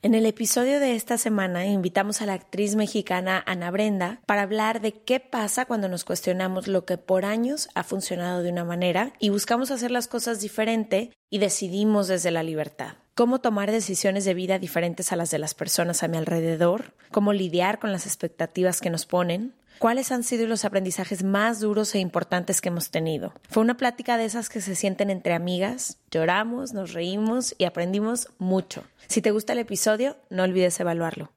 En el episodio de esta semana invitamos a la actriz mexicana Ana Brenda para hablar de qué pasa cuando nos cuestionamos lo que por años ha funcionado de una manera y buscamos hacer las cosas diferente y decidimos desde la libertad. Cómo tomar decisiones de vida diferentes a las de las personas a mi alrededor, cómo lidiar con las expectativas que nos ponen, ¿Cuáles han sido los aprendizajes más duros e importantes que hemos tenido? Fue una plática de esas que se sienten entre amigas, lloramos, nos reímos y aprendimos mucho. Si te gusta el episodio, no olvides evaluarlo.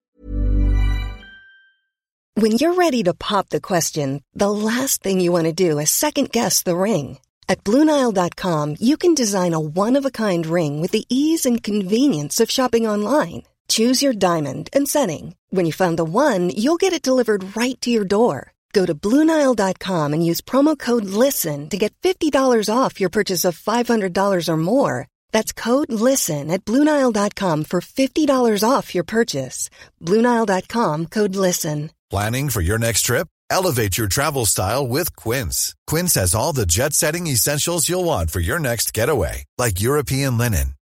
When you're ready to pop the question, the last thing you want to do is second guess the ring. At BlueNile.com, you can design a one-of-a-kind ring with the ease and convenience of shopping online. Choose your diamond and setting. When you find the one, you'll get it delivered right to your door. Go to Bluenile.com and use promo code LISTEN to get $50 off your purchase of $500 or more. That's code LISTEN at Bluenile.com for $50 off your purchase. Bluenile.com code LISTEN. Planning for your next trip? Elevate your travel style with Quince. Quince has all the jet setting essentials you'll want for your next getaway, like European linen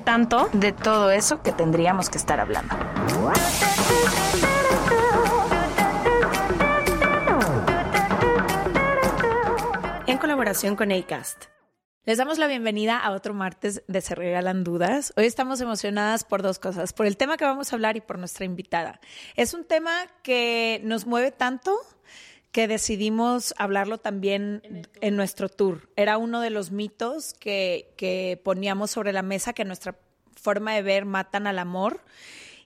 tanto de todo eso que tendríamos que estar hablando. En colaboración con ACAST. Les damos la bienvenida a otro martes de Se Regalan Dudas. Hoy estamos emocionadas por dos cosas, por el tema que vamos a hablar y por nuestra invitada. Es un tema que nos mueve tanto que decidimos hablarlo también en nuestro tour. Era uno de los mitos que, que poníamos sobre la mesa que nuestra forma de ver matan al amor.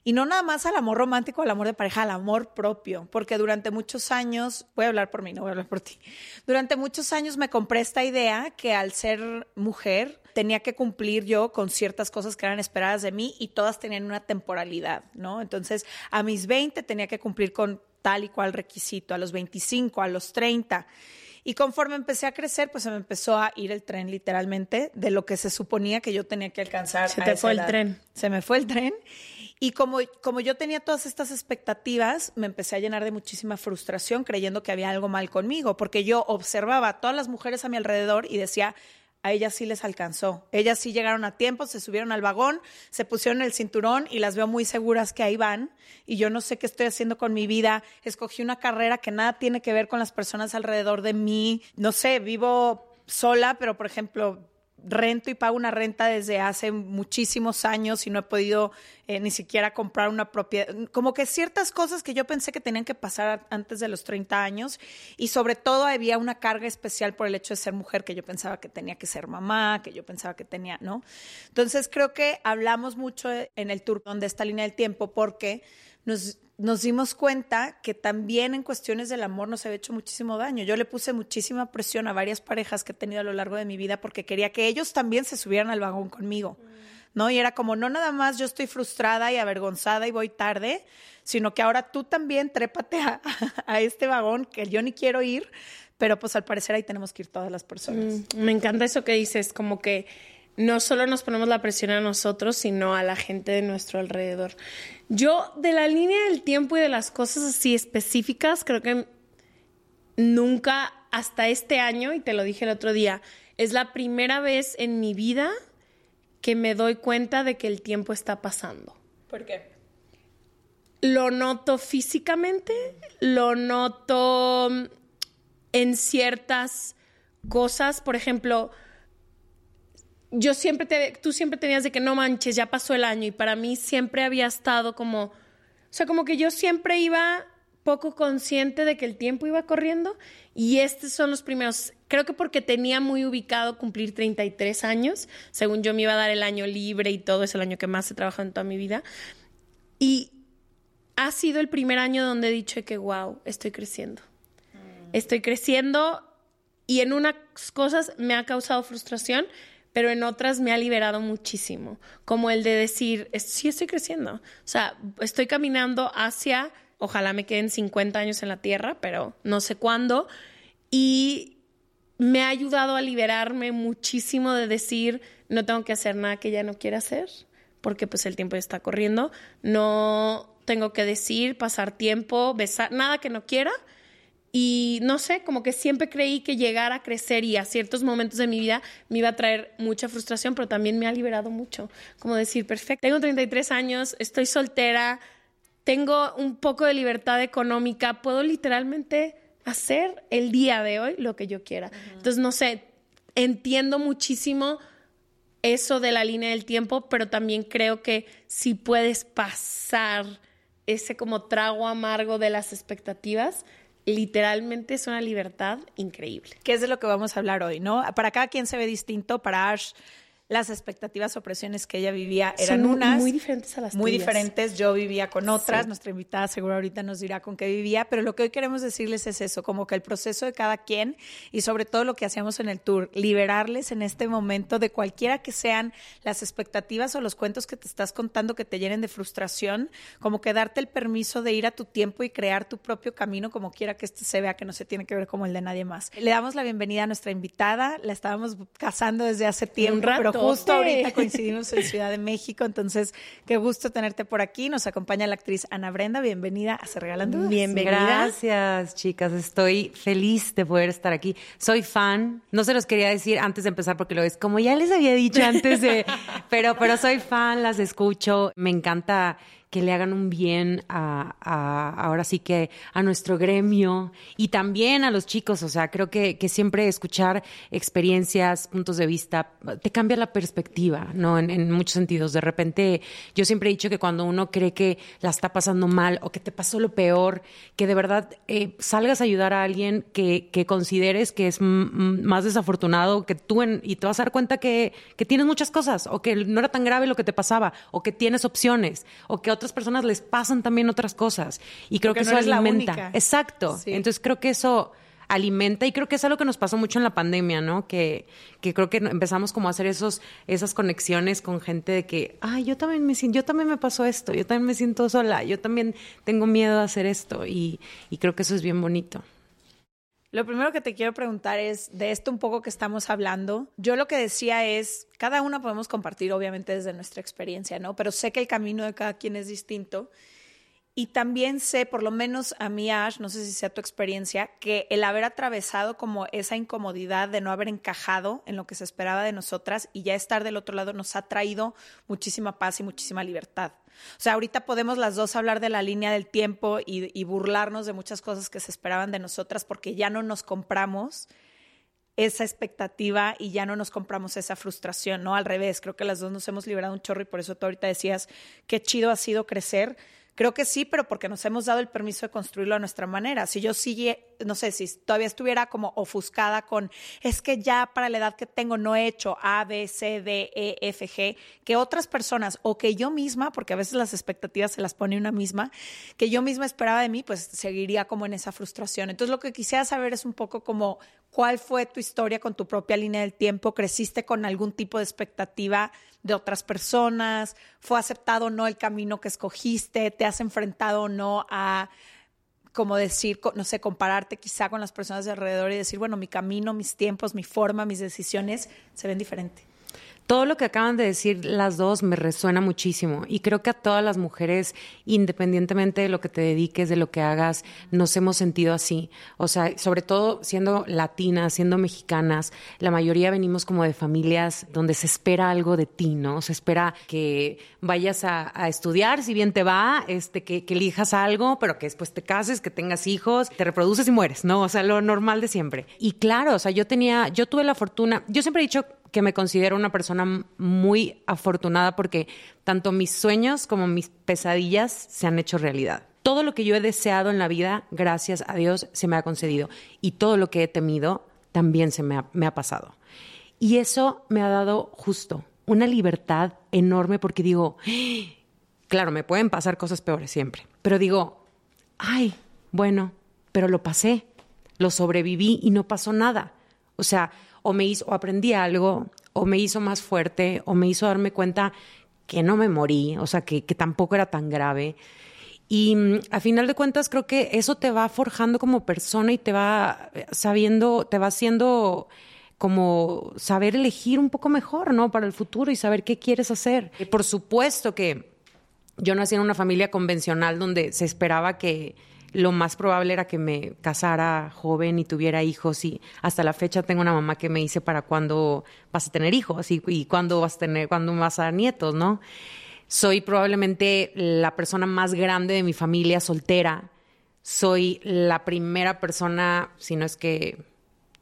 Y no nada más al amor romántico, al amor de pareja, al amor propio, porque durante muchos años, voy a hablar por mí, no voy a hablar por ti, durante muchos años me compré esta idea que al ser mujer tenía que cumplir yo con ciertas cosas que eran esperadas de mí y todas tenían una temporalidad, ¿no? Entonces, a mis 20 tenía que cumplir con tal y cual requisito, a los 25, a los 30. Y conforme empecé a crecer, pues se me empezó a ir el tren literalmente de lo que se suponía que yo tenía que alcanzar. Se te fue el tren. Se me fue el tren. Y como, como yo tenía todas estas expectativas, me empecé a llenar de muchísima frustración creyendo que había algo mal conmigo, porque yo observaba a todas las mujeres a mi alrededor y decía, a ellas sí les alcanzó. Ellas sí llegaron a tiempo, se subieron al vagón, se pusieron el cinturón y las veo muy seguras que ahí van. Y yo no sé qué estoy haciendo con mi vida. Escogí una carrera que nada tiene que ver con las personas alrededor de mí. No sé, vivo sola, pero por ejemplo, rento y pago una renta desde hace muchísimos años y no he podido eh, ni siquiera comprar una propiedad. Como que ciertas cosas que yo pensé que tenían que pasar antes de los 30 años y sobre todo había una carga especial por el hecho de ser mujer que yo pensaba que tenía que ser mamá, que yo pensaba que tenía, ¿no? Entonces creo que hablamos mucho en el tour de esta línea del tiempo porque nos nos dimos cuenta que también en cuestiones del amor nos había hecho muchísimo daño. Yo le puse muchísima presión a varias parejas que he tenido a lo largo de mi vida porque quería que ellos también se subieran al vagón conmigo. ¿No? Y era como, no nada más yo estoy frustrada y avergonzada y voy tarde, sino que ahora tú también trépate a, a este vagón que yo ni quiero ir, pero pues al parecer ahí tenemos que ir todas las personas. Mm, me encanta eso que dices, como que no solo nos ponemos la presión a nosotros, sino a la gente de nuestro alrededor. Yo, de la línea del tiempo y de las cosas así específicas, creo que nunca hasta este año, y te lo dije el otro día, es la primera vez en mi vida que me doy cuenta de que el tiempo está pasando. ¿Por qué? Lo noto físicamente, lo noto en ciertas cosas, por ejemplo, yo siempre te, tú siempre tenías de que no manches, ya pasó el año y para mí siempre había estado como O sea, como que yo siempre iba poco consciente de que el tiempo iba corriendo y estos son los primeros, creo que porque tenía muy ubicado cumplir 33 años, según yo me iba a dar el año libre y todo, es el año que más he trabajado en toda mi vida. Y ha sido el primer año donde he dicho que, wow, estoy creciendo. Estoy creciendo y en unas cosas me ha causado frustración, pero en otras me ha liberado muchísimo, como el de decir, sí estoy creciendo, o sea, estoy caminando hacia, ojalá me queden 50 años en la tierra, pero no sé cuándo, y me ha ayudado a liberarme muchísimo de decir, no tengo que hacer nada que ya no quiera hacer, porque pues el tiempo ya está corriendo, no tengo que decir, pasar tiempo, besar, nada que no quiera, y no sé, como que siempre creí que llegar a crecer y a ciertos momentos de mi vida me iba a traer mucha frustración, pero también me ha liberado mucho. Como decir, perfecto, tengo 33 años, estoy soltera, tengo un poco de libertad económica, puedo literalmente hacer el día de hoy lo que yo quiera. Entonces, no sé, entiendo muchísimo eso de la línea del tiempo, pero también creo que si puedes pasar ese como trago amargo de las expectativas, literalmente es una libertad increíble. Que es de lo que vamos a hablar hoy, ¿no? Para cada quien se ve distinto, para Ash las expectativas o presiones que ella vivía eran Son unas muy diferentes a las muy tuyas. diferentes. Yo vivía con otras. Nuestra invitada seguro ahorita nos dirá con qué vivía, pero lo que hoy queremos decirles es eso, como que el proceso de cada quien y sobre todo lo que hacíamos en el tour, liberarles en este momento de cualquiera que sean las expectativas o los cuentos que te estás contando que te llenen de frustración, como que darte el permiso de ir a tu tiempo y crear tu propio camino como quiera que este se vea que no se tiene que ver como el de nadie más. Le damos la bienvenida a nuestra invitada, la estábamos casando desde hace tiempo, pero justo ahorita coincidimos en Ciudad de México, entonces qué gusto tenerte por aquí. Nos acompaña la actriz Ana Brenda, bienvenida a Se Regalan Dudas. Bienvenida. Gracias, chicas. Estoy feliz de poder estar aquí. Soy fan. No se los quería decir antes de empezar porque lo es como ya les había dicho antes de, pero, pero soy fan, las escucho. Me encanta que le hagan un bien a, ahora sí que a nuestro gremio y también a los chicos. O sea, creo que, que siempre escuchar experiencias, puntos de vista, te cambia la perspectiva, ¿no? En, muchos sentidos. De repente, yo siempre he dicho que cuando uno cree que la está pasando mal o que te pasó lo peor, que de verdad eh, salgas a ayudar a alguien que, que consideres que es más desafortunado que tú y te vas a dar cuenta que, que tienes muchas cosas o que no era tan grave lo que te pasaba o que tienes opciones o que otras personas les pasan también otras cosas. Y creo Porque que no eso la alimenta. única. Exacto. Sí. Entonces creo que eso alimenta y creo que es algo que nos pasó mucho en la pandemia, ¿no? Que, que creo que empezamos como a hacer esos, esas conexiones con gente de que, ay, yo también me siento, yo también me pasó esto, yo también me siento sola, yo también tengo miedo a hacer esto y, y creo que eso es bien bonito. Lo primero que te quiero preguntar es de esto un poco que estamos hablando. Yo lo que decía es, cada una podemos compartir obviamente desde nuestra experiencia, ¿no? Pero sé que el camino de cada quien es distinto. Y también sé, por lo menos a mí, Ash, no sé si sea tu experiencia, que el haber atravesado como esa incomodidad de no haber encajado en lo que se esperaba de nosotras y ya estar del otro lado nos ha traído muchísima paz y muchísima libertad. O sea, ahorita podemos las dos hablar de la línea del tiempo y, burlarnos de muchas cosas que se esperaban de nosotras porque ya no nos compramos esa expectativa y ya no nos compramos esa frustración, ¿no? Al revés, creo que las dos nos hemos liberado un chorro y por eso tú ahorita decías qué chido ha sido crecer. Creo que sí, pero porque nos hemos dado el permiso de construirlo a nuestra manera. Si yo sigue, no sé, si todavía estuviera como ofuscada con, es que ya para la edad que tengo no he hecho A, B, C, D, E, F, G, que otras personas o que yo misma, porque a veces las expectativas se las pone una misma, que yo misma esperaba de mí, pues seguiría como en esa frustración. Entonces lo que quisiera saber es un poco como cuál fue tu historia con tu propia línea del tiempo, creciste con algún tipo de expectativa de otras personas, fue aceptado o no el camino que escogiste, te has enfrentado o no a como decir, no sé, compararte quizá con las personas de alrededor y decir, bueno, mi camino, mis tiempos, mi forma, mis decisiones se ven diferente. Todo lo que acaban de decir las dos me resuena muchísimo y creo que a todas las mujeres, independientemente de lo que te dediques, de lo que hagas, nos hemos sentido así. O sea, sobre todo siendo latinas, siendo mexicanas, la mayoría venimos como de familias donde se espera algo de ti, ¿no? Se espera que vayas a, estudiar, si bien te va, este, que, que elijas algo, pero que después te cases, que tengas hijos, te reproduces y mueres, ¿no? O sea, lo normal de siempre. Y claro, o sea, yo tenía, yo tuve la fortuna, yo siempre he dicho que me considero una persona muy afortunada porque tanto mis sueños como mis pesadillas se han hecho realidad. Todo lo que yo he deseado en la vida, gracias a Dios, se me ha concedido. Y todo lo que he temido también se me ha, pasado. Y eso me ha dado justo una libertad enorme porque digo, claro, me pueden pasar cosas peores siempre, pero digo, ay, bueno, pero lo pasé, lo sobreviví y no pasó nada. O sea, o me hizo, o aprendí algo, o me hizo más fuerte, o me hizo darme cuenta que no me morí, o sea, que, que tampoco era tan grave. Y mm, a final de cuentas creo que eso te va forjando como persona y te va eh, sabiendo, te va haciendo como saber elegir un poco mejor, ¿no? Para el futuro y saber qué quieres hacer. Por supuesto que yo nací en una familia convencional donde se esperaba que lo más probable era que me casara joven y tuviera hijos y hasta la fecha tengo una mamá que me dice para cuándo vas a tener hijos y, y cuándo vas a tener cuándo vas a dar nietos, ¿no? Soy probablemente la persona más grande de mi familia soltera. Soy la primera persona, si no es que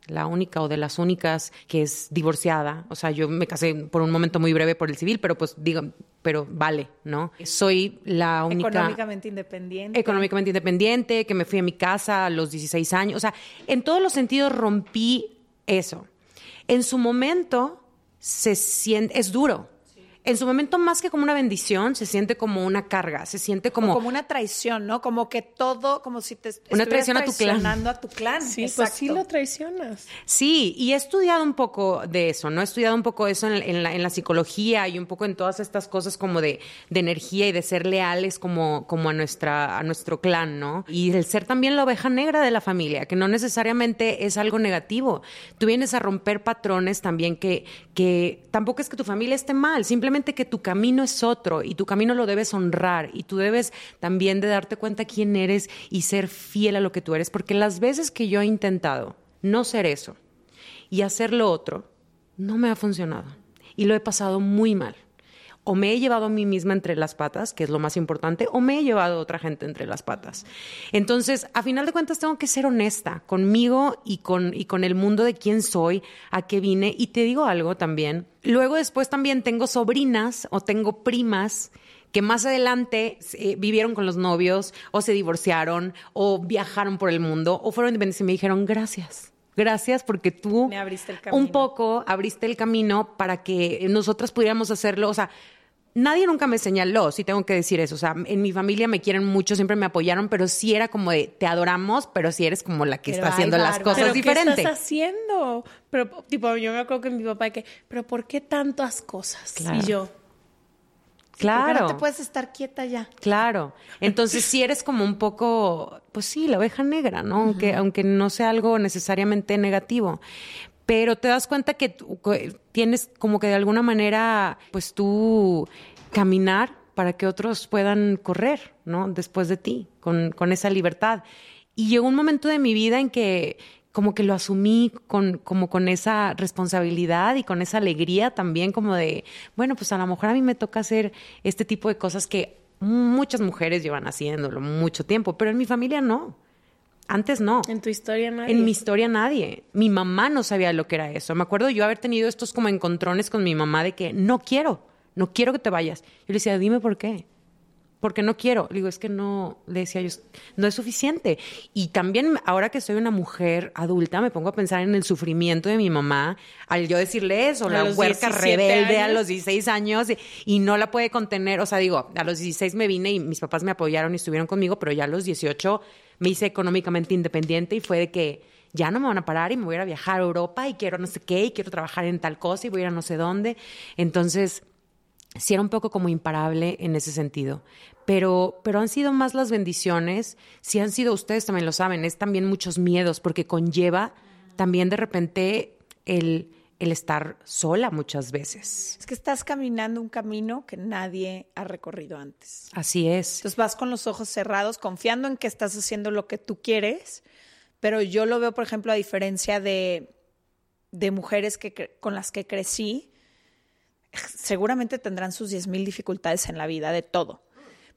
la única o de las únicas que es divorciada. O sea, yo me casé por un momento muy breve por el civil, pero pues digo, pero vale, ¿no? Soy la única... Económicamente independiente. Económicamente independiente, que me fui a mi casa a los 16 años. O sea, en todos los sentidos rompí eso. En su momento se siente, es duro, en su momento más que como una bendición, se siente como una carga, se siente como... O como una traición, ¿no? Como que todo, como si te una traición a tu clan. a tu clan. Sí, pues sí lo traicionas. Sí, y he estudiado un poco de eso, ¿no? He estudiado un poco eso en, la, en la, psicología y un poco en todas estas cosas como de, de, energía y de ser leales como, como a, nuestra, a nuestro clan, ¿no? Y el ser también la oveja negra de la familia, que no necesariamente es algo negativo. Tú vienes a romper patrones también que, que tampoco es que tu familia esté mal, simplemente que tu camino es otro y tu camino lo debes honrar y tú debes también de darte cuenta quién eres y ser fiel a lo que tú eres, porque las veces que yo he intentado no ser eso y hacer lo otro, no me ha funcionado y lo he pasado muy mal o me he llevado a mí misma entre las patas, que es lo más importante, o me he llevado a otra gente entre las patas. Entonces, a final de cuentas, tengo que ser honesta conmigo y con, y con el mundo de quién soy, a qué vine. Y te digo algo también. Luego, después también tengo sobrinas o tengo primas que más adelante eh, vivieron con los novios o se divorciaron o viajaron por el mundo o fueron independientes y me dijeron gracias. Gracias porque tú me abriste el camino. un poco abriste el camino para que nosotras pudiéramos hacerlo. O sea, Nadie nunca me señaló, sí tengo que decir eso. O sea, en mi familia me quieren mucho, siempre me apoyaron, pero sí era como de te adoramos, pero sí eres como la que está haciendo las cosas ¿Pero diferente. ¿Qué estás haciendo? Pero, tipo, yo me acuerdo que mi papá que, pero ¿por qué tantas cosas? Y yo. Claro. no te puedes estar quieta ya. Claro. Entonces, sí eres como un poco, pues sí, la oveja negra, ¿no? aunque, aunque no sea algo necesariamente negativo pero te das cuenta que tienes como que de alguna manera, pues tú caminar para que otros puedan correr, ¿no? Después de ti, con, con esa libertad. Y llegó un momento de mi vida en que como que lo asumí con, como con esa responsabilidad y con esa alegría también, como de, bueno, pues a lo mejor a mí me toca hacer este tipo de cosas que muchas mujeres llevan haciéndolo mucho tiempo, pero en mi familia no. Antes no. En tu historia nadie. En mi historia nadie. Mi mamá no sabía lo que era eso. Me acuerdo yo haber tenido estos como encontrones con mi mamá de que no quiero, no quiero que te vayas. Yo le decía, dime por qué. Porque no quiero. Le digo, es que no, le decía yo, no es suficiente. Y también ahora que soy una mujer adulta, me pongo a pensar en el sufrimiento de mi mamá al yo decirle eso, la huerca rebelde a los 16 años y, y, no la puede contener. O sea, digo, a los 16 me vine y mis papás me apoyaron y estuvieron conmigo, pero ya a los 18 me hice económicamente independiente y fue de que ya no me van a parar y me voy a viajar a Europa y quiero no sé qué y quiero trabajar en tal cosa y voy a ir a no sé dónde. Entonces, sí era un poco como imparable en ese sentido. Pero, pero han sido más las bendiciones, sí han sido, ustedes también lo saben, es también muchos miedos porque conlleva también de repente el el estar sola muchas veces. Es que estás caminando un camino que nadie ha recorrido antes. Así es. Entonces vas con los ojos cerrados, confiando en que estás haciendo lo que tú quieres, pero yo lo veo, por ejemplo, a diferencia de, de mujeres que, con las que crecí, seguramente tendrán sus 10.000 dificultades en la vida, de todo.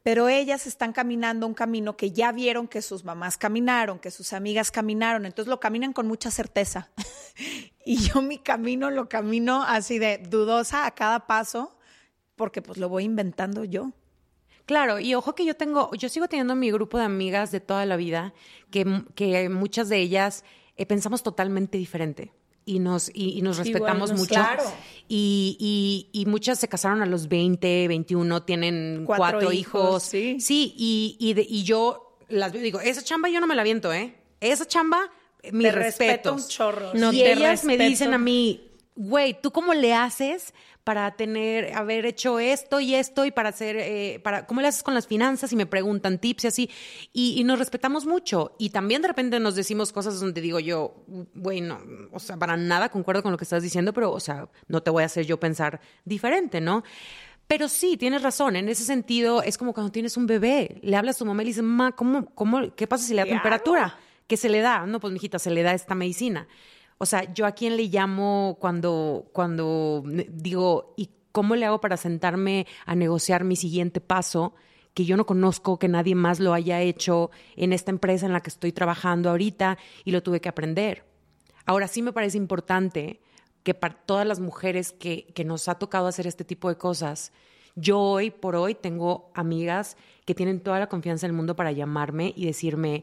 Pero ellas están caminando un camino que ya vieron que sus mamás caminaron, que sus amigas caminaron, entonces lo caminan con mucha certeza. y yo mi camino lo camino así de dudosa a cada paso, porque pues lo voy inventando yo. Claro, y ojo que yo tengo, yo sigo teniendo mi grupo de amigas de toda la vida, que, que muchas de ellas eh, pensamos totalmente diferente y nos, y, nos respetamos mucho. Claro. Y, y, muchas se casaron a los 20, 21, tienen cuatro, hijos, Sí, sí y, y, yo las digo, esa chamba yo no me la viento, ¿eh? Esa chamba, mi respeto. un chorro. No, y ellas me dicen a mí, güey, ¿tú cómo le haces para tener, haber hecho esto y esto y para hacer, eh, para, ¿cómo le haces con las finanzas? Y me preguntan tips y así. Y, nos respetamos mucho. Y también de repente nos decimos cosas donde digo yo, güey, no, o sea, para nada concuerdo con lo que estás diciendo, pero, o sea, no te voy a hacer yo pensar diferente, ¿no? Pero sí, tienes razón. En ese sentido, es como cuando tienes un bebé. Le hablas a tu mamá y le dices, mamá, ¿cómo, cómo, ¿qué pasa si le da temperatura? ¿Qué se le da? No, pues, mijita, se le da esta medicina. O sea, yo a quién le llamo cuando, cuando digo, ¿y cómo le hago para sentarme a negociar mi siguiente paso? que yo no conozco, que nadie más lo haya hecho en esta empresa en la que estoy trabajando ahorita y lo tuve que aprender. Ahora sí me parece importante que para todas las mujeres que, que nos ha tocado hacer este tipo de cosas, yo hoy por hoy tengo amigas que tienen toda la confianza del mundo para llamarme y decirme,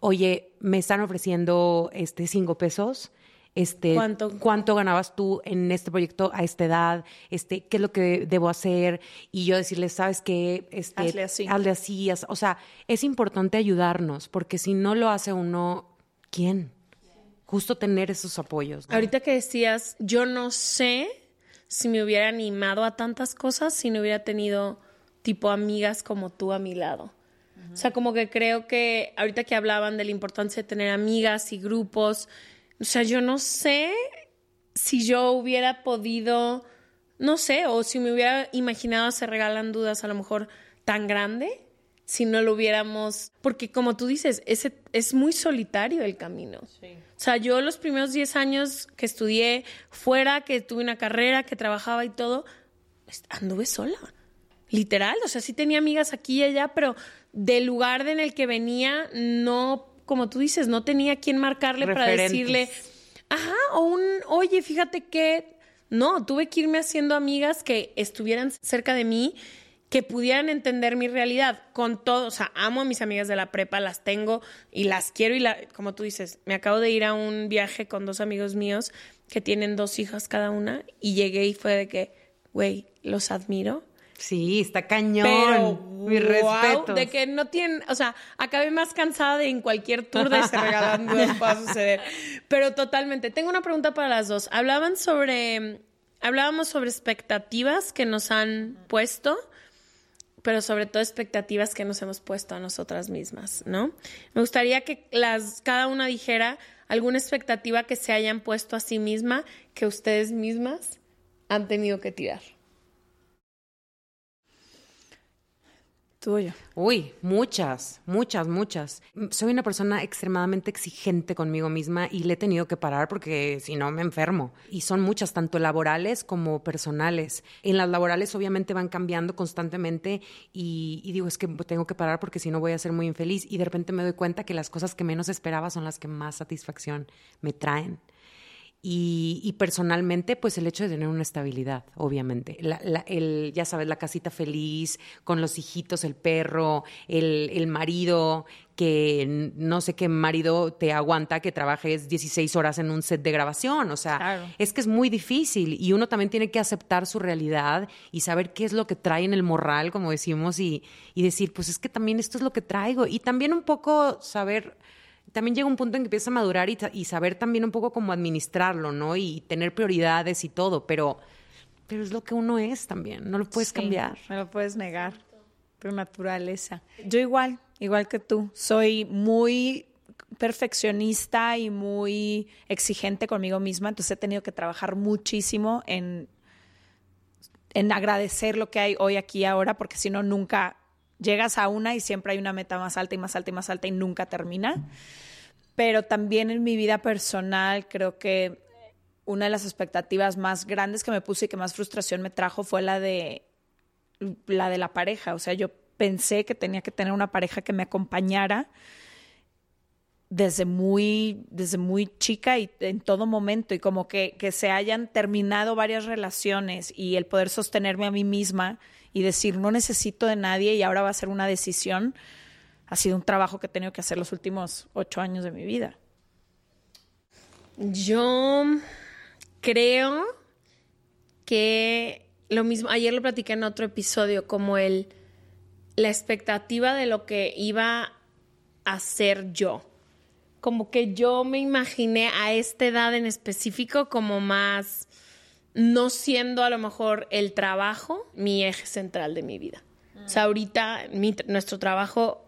oye, me están ofreciendo este cinco pesos este, ¿Cuánto? ganabas tú en este proyecto a esta edad, este, qué es lo que debo hacer, y yo decirles, sabes qué, este, hazle así. Hazle así. O sea, es importante ayudarnos, porque si no lo hace uno, ¿quién? Justo tener esos apoyos. Ahorita que decías, yo no sé si me hubiera animado a tantas cosas si no hubiera tenido tipo amigas como tú a mi lado. O sea, como que creo que ahorita que hablaban de la importancia de tener amigas y grupos, o sea, yo no sé si yo hubiera podido, no sé, o si me hubiera imaginado se regalan dudas a lo mejor tan grande si no lo hubiéramos, porque como tú dices, ese, es muy solitario el camino. O sea, yo los primeros 10 años que estudié fuera, que tuve una carrera, que trabajaba y todo, pues, anduve sola. Literal, o sea, sí tenía amigas aquí y allá, pero del lugar en el que venía no como tú dices, no tenía quien marcarle para decirle, ajá, o un, oye, fíjate que, no, tuve que irme haciendo amigas que estuvieran cerca de mí, que pudieran entender mi realidad con todo, o sea, amo a mis amigas de la prepa, las tengo y las quiero y la, como tú dices, me acabo de ir a un viaje con dos amigos míos que tienen dos hijas cada una y llegué y fue de que, güey, los admiro Sí, está cañón. Mi respeto. De que no tienen, o sea, acabé más cansada de en cualquier tour de ese regalando va a suceder. Pero totalmente. Tengo una pregunta para las dos. Hablaban sobre, hablábamos sobre expectativas que nos han puesto, pero sobre todo expectativas que nos hemos puesto a nosotras mismas, ¿no? Me gustaría que las, cada una dijera alguna expectativa que se hayan puesto a sí misma que ustedes mismas han tenido que tirar. Uy, muchas, muchas, muchas. Soy una persona extremadamente exigente conmigo misma y le he tenido que parar porque si no me enfermo. Y son muchas, tanto laborales como personales. En las laborales obviamente van cambiando constantemente y, y digo, es que tengo que parar porque si no voy a ser muy infeliz. Y de repente me doy cuenta que las cosas que menos esperaba son las que más satisfacción me traen. Y, personalmente, pues el hecho de tener una estabilidad, obviamente. el, ya sabes, la casita feliz, con los hijitos, el perro, el, marido, que no sé qué marido te aguanta que trabajes 16 horas en un set de grabación. O sea, es que es muy difícil y uno también tiene que aceptar su realidad y saber qué es lo que trae en el morral, como decimos, y, y decir, pues es que también esto es lo que traigo. Y también un poco saber también llega un punto en que empieza a madurar y, saber también un poco cómo administrarlo, ¿no? Y tener prioridades y todo, pero, pero es lo que uno es también, no lo puedes cambiar. No lo puedes negar, por naturaleza. Yo igual, igual que tú, soy muy perfeccionista y muy exigente conmigo misma, entonces he tenido que trabajar muchísimo en, en agradecer lo que hay hoy aquí ahora, porque si no, nunca llegas a una y siempre hay una meta más alta y más alta y más alta y nunca termina. Pero también en mi vida personal creo que una de las expectativas más grandes que me puse y que más frustración me trajo fue la de la de la pareja. O sea, yo pensé que tenía que tener una pareja que me acompañara desde muy, desde muy chica y en todo momento, y como que, que se hayan terminado varias relaciones y el poder sostenerme a mí misma y decir, no necesito de nadie y ahora va a ser una decisión, ha sido un trabajo que he tenido que hacer los últimos ocho años de mi vida. Yo creo que lo mismo, ayer lo platiqué en otro episodio, como el, la expectativa de lo que iba a ser yo como que yo me imaginé a esta edad en específico como más, no siendo a lo mejor el trabajo mi eje central de mi vida. O sea, ahorita nuestro trabajo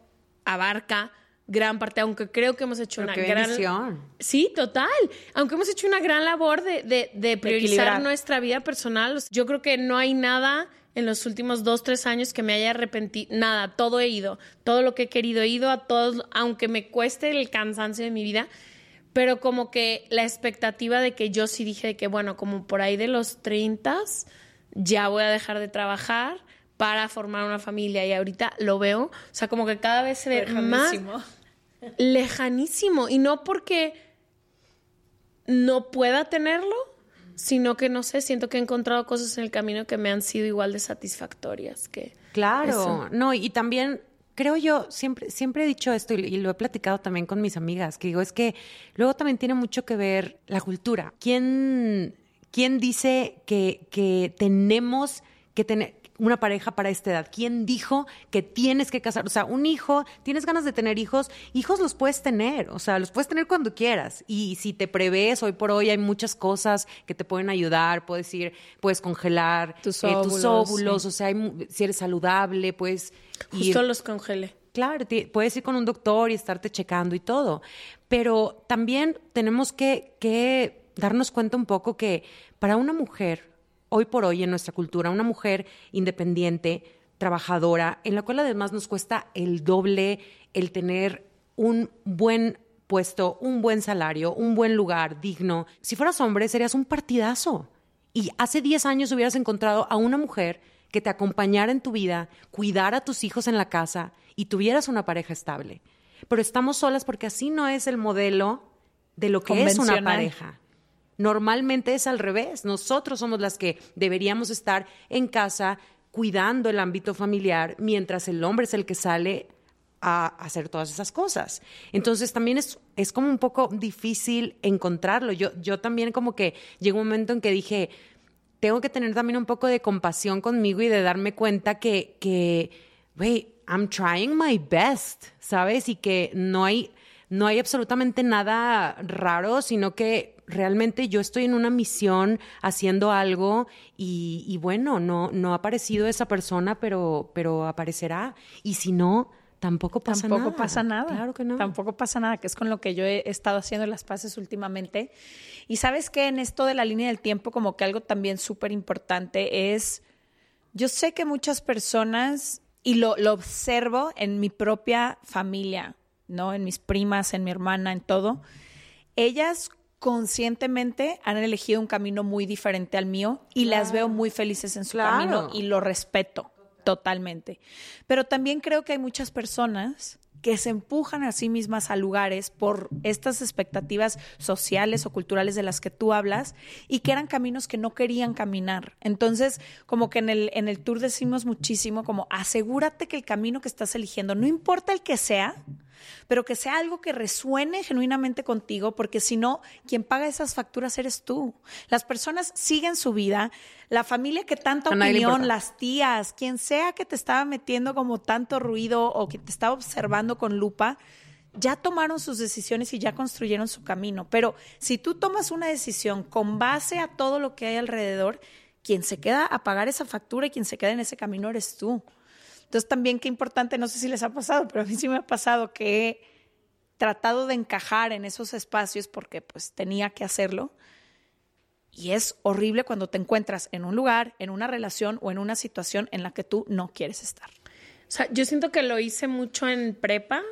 abarca gran parte, aunque creo que hemos hecho una gran... Sí, total. Aunque hemos hecho una gran labor de, de priorizar nuestra vida personal, yo creo que no hay nada en los últimos dos, tres años que me haya arrepentido. Nada, todo he ido. Todo lo que he querido he ido a todos, aunque me cueste el cansancio de mi vida. Pero como que la expectativa de que yo sí dije que, bueno, como por ahí de los 30 ya voy a dejar de trabajar para formar una familia. Y ahorita lo veo, o sea, como que cada vez se ve más lejanísimo. Y no porque no pueda tenerlo, sino que no sé, siento que he encontrado cosas en el camino que me han sido igual de satisfactorias que Claro, no, y también creo yo, siempre, siempre he dicho esto y, lo he platicado también con mis amigas, que digo, es que luego también tiene mucho que ver la cultura. ¿Quién, quién dice que, que tenemos que tener, una pareja para esta edad? ¿Quién dijo que tienes que casar? O sea, un hijo, tienes ganas de tener hijos, hijos los puedes tener, o sea, los puedes tener cuando quieras. Y si te prevés, hoy por hoy hay muchas cosas que te pueden ayudar, puedes ir, puedes congelar tus eh, óvulos, o sea, si eres saludable, puedes... Justo los congele. Claro, puedes ir con un doctor y estarte checando y todo. Pero también tenemos que, que darnos cuenta un poco que para una mujer hoy por hoy en nuestra cultura, una mujer independiente, trabajadora, en la cual además nos cuesta el doble el tener un buen puesto, un buen salario, un buen lugar digno. Si fueras hombre, serías un partidazo. Y hace 10 años hubieras encontrado a una mujer que te acompañara en tu vida, cuidara a tus hijos en la casa y tuvieras una pareja estable. Pero estamos solas porque así no es el modelo de lo que es una pareja. Normalmente es al revés. Nosotros somos las que deberíamos estar en casa cuidando el ámbito familiar, mientras el hombre es el que sale a hacer todas esas cosas. Entonces también es, es como un poco difícil encontrarlo. Yo, yo también como que llegó un momento en que dije, tengo que tener también un poco de compasión conmigo y de darme cuenta que, que, wait, I'm trying my best, ¿sabes? Y que no hay, no hay absolutamente nada raro, sino que realmente yo estoy en una misión haciendo algo y, bueno, no, no ha aparecido esa persona, pero, pero aparecerá. Y si no, tampoco pasa nada. Tampoco pasa nada. Claro que no. Tampoco pasa nada, que es con lo que yo he estado haciendo las paces últimamente. Y sabes que en esto de la línea del tiempo, como que algo también súper importante es, yo sé que muchas personas, y lo, lo observo en mi propia familia, ¿no? En mis primas, en mi hermana, en todo, ellas conscientemente han elegido un camino muy diferente al mío y las veo muy felices en su camino y lo respeto totalmente. Pero también creo que hay muchas personas que se empujan a sí mismas a lugares por estas expectativas sociales o culturales de las que tú hablas y que eran caminos que no querían caminar. Entonces, como que en el, en el tour decimos muchísimo como asegúrate que el camino que estás eligiendo, no importa el que sea, pero que sea algo que resuene genuinamente contigo, porque si no, quien paga esas facturas eres tú. Las personas siguen su vida, la familia que tanta opinión, las tías, quien sea que te estaba metiendo como tanto ruido o que te estaba observando con lupa, ya tomaron sus decisiones y ya construyeron su camino. Pero si tú tomas una decisión con base a todo lo que hay alrededor, quien se queda a pagar esa factura y quien se queda en ese camino eres tú. Entonces también qué importante, no sé si les ha pasado, pero a mí sí me ha pasado que he tratado de encajar en esos espacios porque pues tenía que hacerlo. Y es horrible cuando te encuentras en un lugar, en una relación o en una situación en la que tú no quieres estar. O sea, yo siento que lo hice mucho en prepa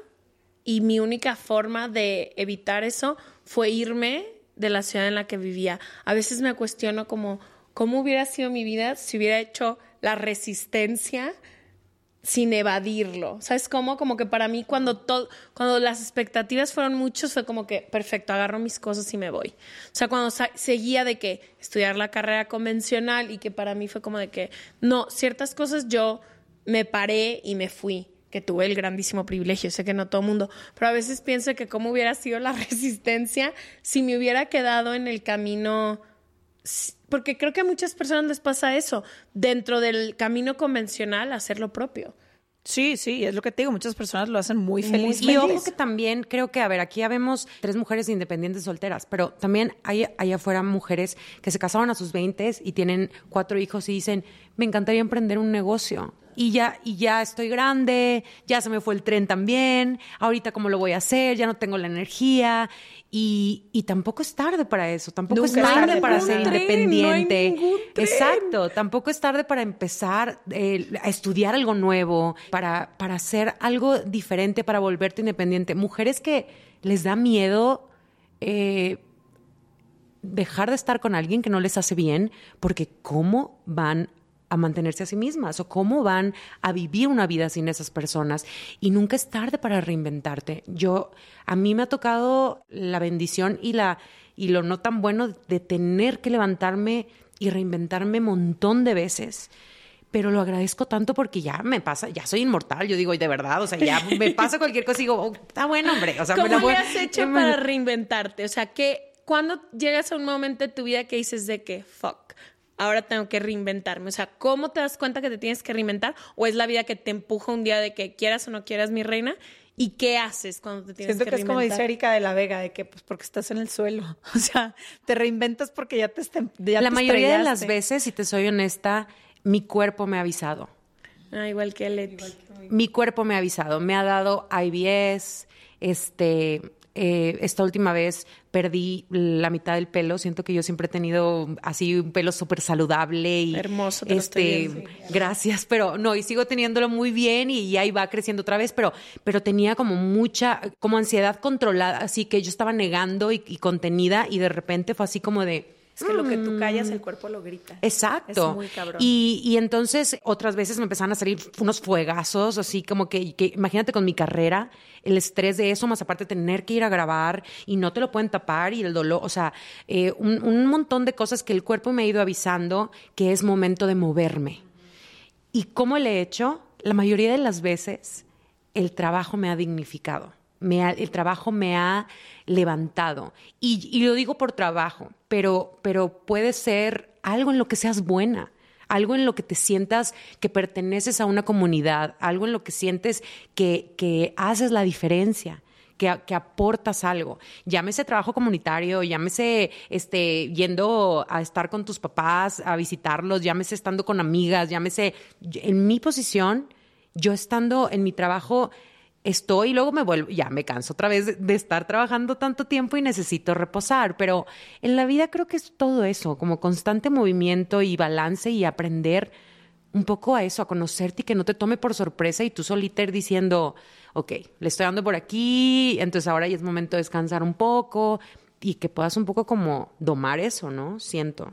y mi única forma de evitar eso fue irme de la ciudad en la que vivía. A veces me cuestiono como cómo hubiera sido mi vida si hubiera hecho la resistencia sin evadirlo. ¿Sabes cómo? Como que para mí cuando todo, cuando las expectativas fueron muchos fue como que, perfecto, agarro mis cosas y me voy. O sea, cuando seguía de que estudiar la carrera convencional y que para mí fue como de que, no, ciertas cosas yo me paré y me fui que tuve el grandísimo privilegio, sé que no todo el mundo, pero a veces pienso que cómo hubiera sido la resistencia si me hubiera quedado en el camino porque creo que a muchas personas les pasa eso, dentro del camino convencional, hacer lo propio. Sí, sí, es lo que te digo, muchas personas lo hacen muy feliz. Y ojo que también creo que, a ver, aquí ya vemos tres mujeres independientes solteras, pero también hay allá afuera mujeres que se casaron a sus 20 y tienen cuatro hijos y dicen, me encantaría emprender un negocio y ya, y ya estoy grande, ya se me fue el tren también, ahorita cómo lo voy a hacer, ya no tengo la energía. Y, y tampoco es tarde para eso, tampoco es tarde, para ser independiente. Exacto, tampoco es tarde para empezar eh, a estudiar algo nuevo, para, para hacer algo diferente, para volverte independiente. Mujeres que les da miedo eh, dejar de estar con alguien que no les hace bien, porque ¿cómo van a mantenerse a sí mismas o cómo van a vivir una vida sin esas personas. Y nunca es tarde para reinventarte. Yo, a mí me ha tocado la bendición y, la, y lo no tan bueno de tener que levantarme y reinventarme un montón de veces. Pero lo agradezco tanto porque ya me pasa, ya soy inmortal, yo digo, y de verdad, o sea, ya me pasa cualquier cosa y digo, oh, está bueno, hombre. O sea, ¿Cómo me lo has hecho para reinventarte? O sea, que cuando llegas a un momento de tu vida que dices de que, fuck, ahora tengo que reinventarme. O sea, ¿cómo te das cuenta que te tienes que reinventar? ¿O es la vida que te empuja un día de que quieras o no quieras, mi reina? ¿Y qué haces cuando te tienes Siento que, que es como dice Erika de la Vega, de que pues porque estás en el suelo. O sea, te reinventas porque ya te ya La mayoría de las veces, si te soy honesta, mi cuerpo me ha avisado. Ah, igual que Leti. Mi cuerpo me ha avisado. Me ha dado IBS, este, eh, esta última vez perdí la mitad del pelo. Siento que yo siempre he tenido así un pelo súper saludable y hermoso. este, gracias, pero no y sigo teniéndolo muy bien y, ahí va creciendo otra vez, pero pero tenía como mucha como ansiedad controlada, así que yo estaba negando y contenida y de repente fue así como de es que lo que tú callas, el cuerpo lo grita. Exacto. Es muy cabrón. Y, y entonces otras veces me empezaron a salir unos fuegazos, así como que, que, imagínate con mi carrera, el estrés de eso, más aparte tener que ir a grabar y no te lo pueden tapar y el dolor, o sea, eh, un, un montón de cosas que el cuerpo me ha ido avisando que es momento de moverme. ¿Y cómo le he hecho? La mayoría de las veces el trabajo me ha dignificado el trabajo me ha levantado. Y, lo digo por trabajo, pero, pero puede ser algo en lo que seas buena, algo en lo que te sientas que perteneces a una comunidad, algo en lo que sientes que, que haces la diferencia. Que, que, aportas algo. Llámese trabajo comunitario, llámese este, yendo a estar con tus papás, a visitarlos, llámese estando con amigas, llámese. En mi posición, yo estando en mi trabajo, estoy y luego me vuelvo, ya me canso otra vez de, estar trabajando tanto tiempo y necesito reposar, pero en la vida creo que es todo eso, como constante movimiento y balance y aprender un poco a eso, a conocerte y que no te tome por sorpresa y tú solita ir diciendo, ok, le estoy dando por aquí, entonces ahora ya es momento de descansar un poco y que puedas un poco como domar eso, ¿no? Siento.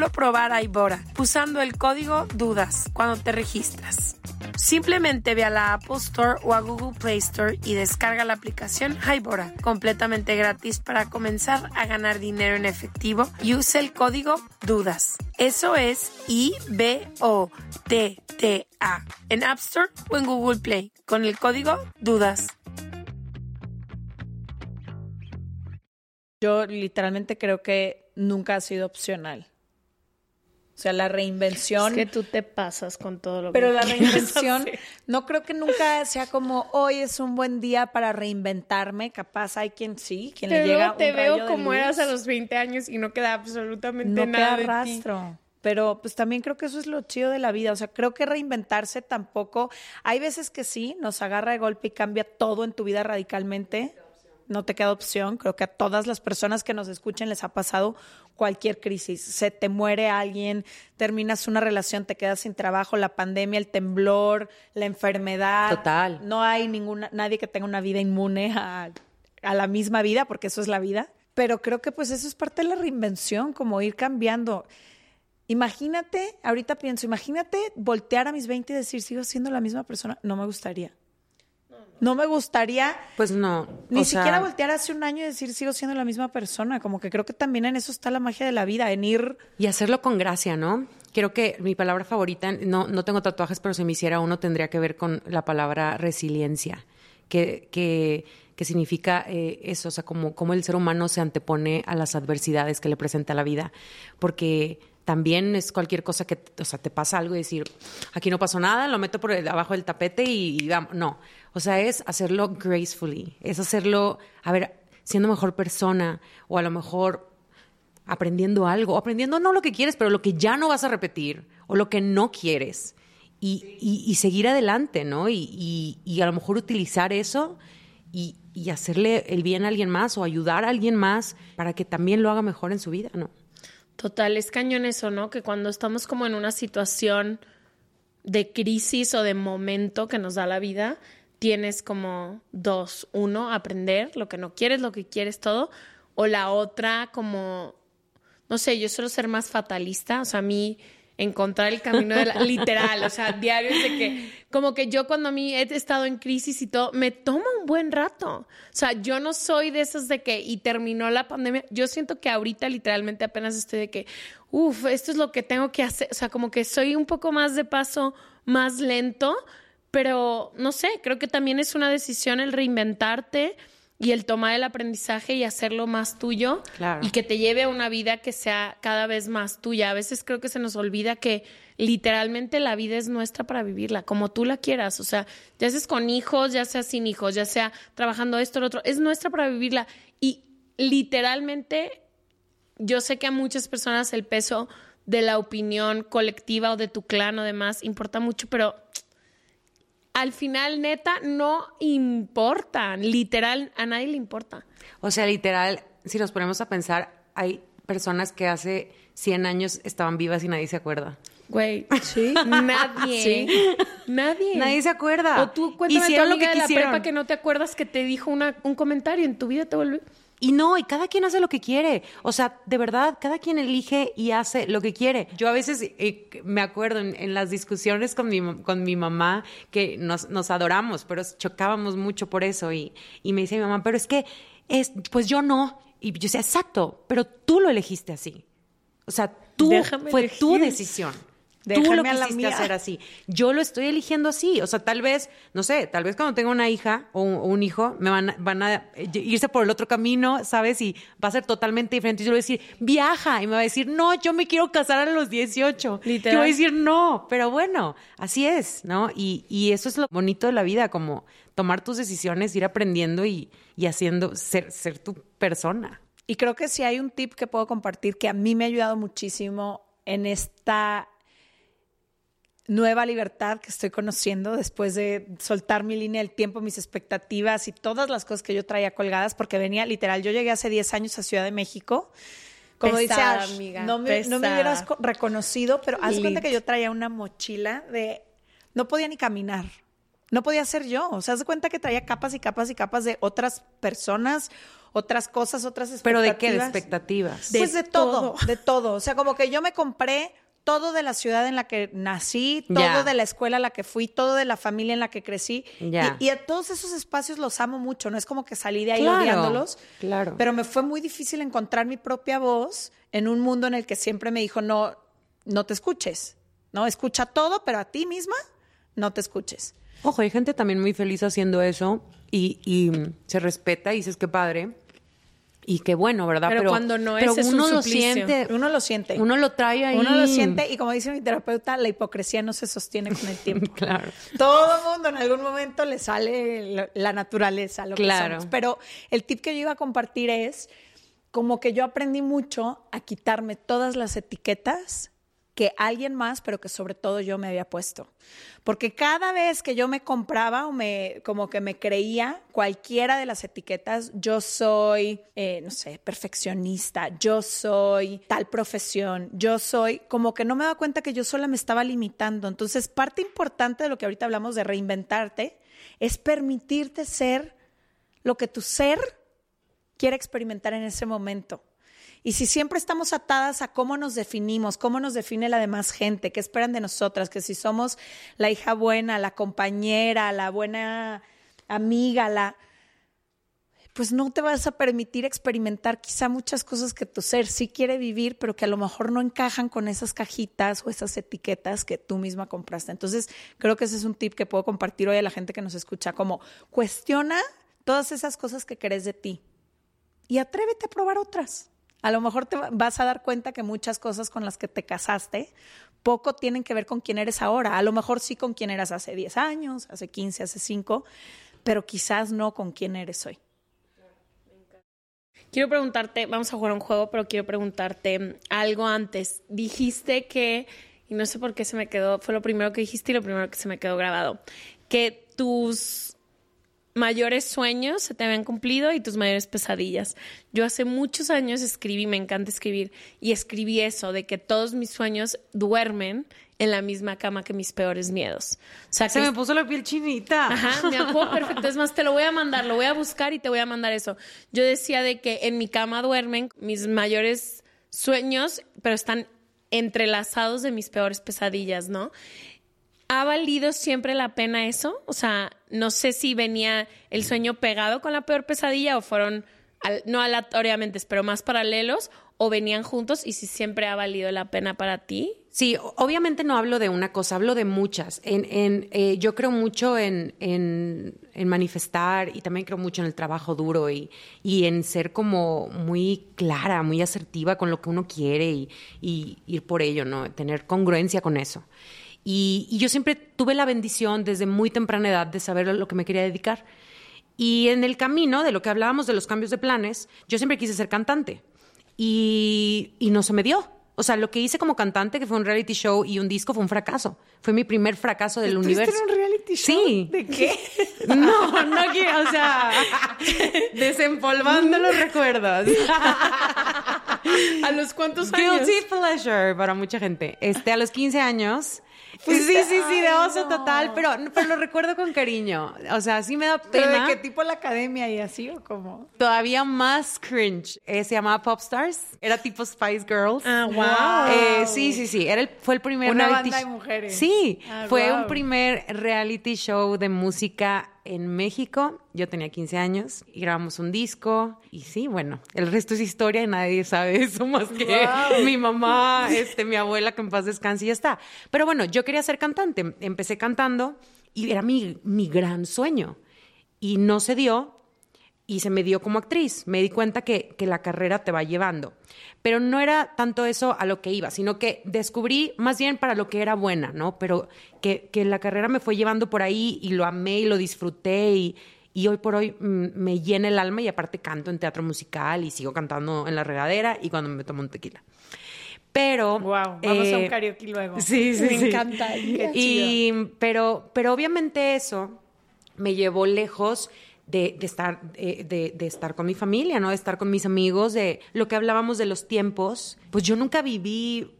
probar Hybora usando el código DUDAS cuando te registras. Simplemente ve a la Apple Store o a Google Play Store y descarga la aplicación Hybora completamente gratis para comenzar a ganar dinero en efectivo y use el código DUDAS. Eso es I-B-O-T-T-A en App Store o en Google Play con el código DUDAS. Yo literalmente creo que nunca ha sido opcional. O sea, la reinvención. Es que tú te pasas con todo lo Pero que la reinvención, hacer. no creo que nunca sea como hoy es un buen día para reinventarme. Capaz hay quien sí, quien Pero le llega te un rayo veo de como luz. eras a los 20 años y no queda absolutamente no nada queda de ti. rastro. Pero pues también creo que eso es lo chido de la vida. O sea, creo que reinventarse tampoco. Hay veces que sí, nos agarra de golpe y cambia todo en tu vida radicalmente. No te queda opción. Creo que a todas las personas que nos escuchen les ha pasado cualquier crisis. Se te muere alguien, terminas una relación, te quedas sin trabajo, la pandemia, el temblor, la enfermedad. Total. No hay ninguna, nadie que tenga una vida inmune a, a la misma vida, porque eso es la vida. Pero creo que pues eso es parte de la reinvención, como ir cambiando. Imagínate, ahorita pienso, imagínate voltear a mis 20 y decir, sigo siendo la misma persona. No me gustaría. No me gustaría Pues no. ni o sea, siquiera voltear hace un año y decir, sigo siendo la misma persona. Como que creo que también en eso está la magia de la vida, en ir Y hacerlo con gracia, ¿no? Creo que mi palabra favorita, no, no tengo tatuajes, pero si me hiciera uno tendría que ver con la palabra resiliencia, que, que, que significa eh, eso, o sea, como, como el ser humano se antepone a las adversidades que le presenta la vida. Porque también es cualquier cosa que, o sea, te pasa algo y decir, aquí no pasó nada, lo meto por el- abajo del tapete y, vamos. No, o sea, es hacerlo gracefully, es hacerlo, a ver, siendo mejor persona o a lo mejor aprendiendo algo, aprendiendo no lo que quieres, pero lo que ya no vas a repetir o lo que no quieres. Y, y- y seguir adelante, ¿no? Y, y- a lo mejor utilizar eso y, y hacerle el bien a alguien más o ayudar a alguien más para que también lo haga mejor en su vida, ¿no? Total, es cañón eso, ¿no? Que cuando estamos como en una situación de crisis o de momento que nos da la vida, tienes como dos. Uno, aprender lo que no quieres, lo que quieres todo. O la otra, como, no sé, yo suelo ser más fatalista. O sea, a mí encontrar el camino de la, literal, o sea, diario de que, como que yo cuando a mí he estado en crisis y todo, me toma un buen rato. O sea, yo no soy de esas de que, y terminó la pandemia, yo siento que ahorita literalmente apenas estoy de que, uff, esto es lo que tengo que hacer, o sea, como que soy un poco más de paso, más lento, pero no sé, creo que también es una decisión el reinventarte y el tomar el aprendizaje y hacerlo más tuyo Claro. y que te lleve a una vida que sea cada vez más tuya. A veces creo que se nos olvida que literalmente la vida es nuestra para vivirla, como tú la quieras. O sea, ya seas con hijos, ya sea sin hijos, ya sea trabajando esto, lo otro, es nuestra para vivirla. Y literalmente yo sé que a muchas personas el peso de la opinión colectiva o de tu clan o demás importa mucho, pero al final, neta, no importa. Literal, a nadie le importa. O sea, literal, si nos ponemos a pensar, hay personas que hace 100 años estaban vivas y nadie se acuerda. Güey, sí. Nadie. Nadie. Nadie se acuerda. O tú cuéntame Hicieron tu lo amiga que de la quisieron. prepa que no te acuerdas que te dijo una, un comentario en tu vida te vuelve. Y no, y cada quien hace lo que quiere. O sea, de verdad, cada quien elige y hace lo que quiere. Yo a veces eh, me acuerdo en, en las discusiones con mi, con mi mamá que nos, nos adoramos, pero chocábamos mucho por eso. Y, y me dice mi mamá, pero es que, es, pues yo no. Y yo decía, exacto, pero tú lo elegiste así. O sea, tú, Déjame fue tu decisión. Tú lo quisiste hacer así. Yo lo estoy eligiendo así. O sea, tal vez, no sé, tal vez cuando tenga una hija o un, o un hijo, me van a, van a eh, irse por el otro camino, ¿sabes? Y va a ser totalmente diferente. Y yo le voy a decir, viaja. Y me va a decir, no, yo me quiero casar a los 18. Literal. Yo voy a decir, no. Pero bueno, así es, ¿no? Y, y eso es lo bonito de la vida, como tomar tus decisiones, ir aprendiendo y, y haciendo, ser, ser tu persona. Y creo que si hay un tip que puedo compartir que a mí me ha ayudado muchísimo en esta nueva libertad que estoy conociendo después de soltar mi línea del tiempo, mis expectativas y todas las cosas que yo traía colgadas, porque venía literal, yo llegué hace 10 años a Ciudad de México. Como Pesada, dice Ash, amiga, no, me, no me hubieras co- reconocido, pero haz cuenta que yo traía una mochila de... No podía ni caminar. No podía ser yo. O sea, haz cuenta que traía capas y capas y capas de otras personas, otras cosas, otras ¿Pero expectativas. de qué? De expectativas. Pues de todo, todo. de todo. O sea, como que yo me compré todo de la ciudad en la que nací, todo de la escuela a la que fui, todo de la familia en la que crecí. Y, y a todos esos espacios los amo mucho. No es como que salí de ahí Claro, odiándolos. claro. Pero me fue muy difícil encontrar mi propia voz en un mundo en el que siempre me dijo, no, no te escuches. No, escucha todo, pero a ti misma no te escuches. Ojo, hay gente también muy feliz haciendo eso y, y se respeta y dices qué padre. Y qué bueno, ¿verdad? Pero cuando no es, pero es un uno lo siente, Uno lo siente. uno lo trae ahí. Uno lo siente y como dice mi terapeuta, la hipocresía no se sostiene con el tiempo. Claro. Todo el mundo en algún momento le sale la naturaleza, lo Claro. que somos. Pero el tip que yo iba a compartir es como que yo aprendí mucho a quitarme todas las etiquetas que alguien más, pero que sobre todo yo me había puesto. Porque cada vez que yo me compraba o me, como que me creía cualquiera de las etiquetas, yo soy, eh, no sé, perfeccionista, yo soy tal profesión, yo soy, como que no me daba cuenta que yo sola me estaba limitando. Entonces, parte importante de lo que ahorita hablamos de reinventarte es permitirte ser lo que tu ser quiere experimentar en ese momento. Y si siempre estamos atadas a cómo nos definimos, cómo nos define la demás gente, qué esperan de nosotras, que si somos la hija buena, la compañera, la buena amiga, la pues no te vas a permitir experimentar quizá muchas cosas que tu ser sí quiere vivir, pero que a lo mejor no encajan con esas cajitas o esas etiquetas que tú misma compraste. Entonces, creo que ese es un tip que puedo compartir hoy a la gente que nos escucha, como cuestiona todas esas cosas que crees de ti y atrévete a probar otras. A lo mejor te va- vas a dar cuenta que muchas cosas con las que te casaste poco tienen que ver con quién eres ahora. A lo mejor sí con quién eras hace 10 años, hace 15, hace 5, pero quizás no con quién eres hoy. Quiero preguntarte, vamos a jugar un juego, pero quiero preguntarte algo antes. Dijiste que, y no sé por qué se me quedó, fue lo primero que dijiste y lo primero que se me quedó grabado, que tus mayores sueños se te habían cumplido y tus mayores pesadillas. Yo hace muchos años escribí, me encanta escribir, y escribí eso, de que todos mis sueños duermen en la misma cama que mis peores miedos. O sea, Se que me puso la piel chinita. Ajá, me acuerdo perfecto. Es más, te lo voy a mandar, lo voy a buscar y te voy a mandar eso. Yo decía de que en mi cama duermen mis mayores sueños, pero están entrelazados de mis peores pesadillas, ¿no? ¿Ha valido siempre la pena eso? O sea, no sé si venía el sueño pegado con la peor pesadilla o fueron, no aleatoriamente, pero más paralelos, o venían juntos y si siempre ha valido la pena para ti. Sí, obviamente no hablo de una cosa, hablo de muchas. En, en, eh, yo creo mucho en, en, manifestar y también creo mucho en el trabajo duro y, y en ser como muy clara, muy asertiva con lo que uno quiere y ir por ello, ¿no? Tener congruencia con eso. Y, y yo siempre tuve la bendición desde muy temprana edad de saber lo que me quería dedicar. Y en el camino de lo que hablábamos de los cambios de planes, yo siempre quise ser cantante. Y, y no se me dio. O sea, lo que hice como cantante, que fue un reality show y un disco, fue un fracaso. Fue mi primer fracaso del ¿Estuviste universo. un reality show? Sí. ¿De qué? No, no quiero, o sea, desempolvando los recuerdos. ¿A los cuántos años? Guilty pleasure para mucha gente. Este, a los 15 años Sí, sí, sí, de oso total, pero, pero lo recuerdo con cariño. O sea, sí me da ¿Pero pena. de qué tipo la academia y así o cómo? Todavía más cringe. Eh, se llamaba Popstars. Era tipo Spice Girls. Ah, wow. Eh, sí, sí, sí. Era el, fue el primer Una reality banda de mujeres. Sí, Ah, fue un primer reality show de música en México. Yo tenía 15 años y grabamos un disco. Y sí, bueno, el resto es historia y nadie sabe eso más que mi mamá, este, mi abuela, que en paz descanse y ya está. Pero bueno, yo quería ser cantante. Empecé cantando y era mi, mi gran sueño. Y no se dio y se me dio como actriz. Me di cuenta que, que la carrera te va llevando. Pero no era tanto eso a lo que iba, sino que descubrí más bien para lo que era buena, ¿no? Pero que, que la carrera me fue llevando por ahí y lo amé y lo disfruté y, y hoy por hoy mm, me llena el alma y aparte canto en teatro musical y sigo cantando en la regadera y cuando me tomo un tequila. Pero... Wow, vamos a un eh, karaoke luego. Sí, sí, Me sí. encanta. Qué Y, pero, pero obviamente eso me llevó lejos de, de estar, de, de- estar con mi familia, ¿no? De estar con mis amigos, de lo que hablábamos de los tiempos. Pues yo nunca viví,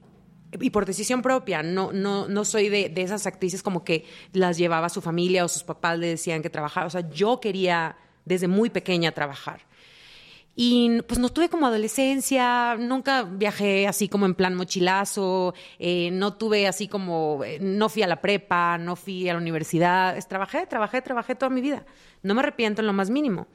y por decisión propia, no, no, no soy de, de esas actrices como que las llevaba su familia o sus papás le decían que trabajaba. O sea, yo quería desde muy pequeña trabajar. Y pues no tuve como adolescencia, nunca viajé así como en plan mochilazo, eh, no tuve así como, eh, no fui a la prepa, no fui a la universidad, Es- trabajé, trabajé, trabajé toda mi vida. No me arrepiento en lo más mínimo.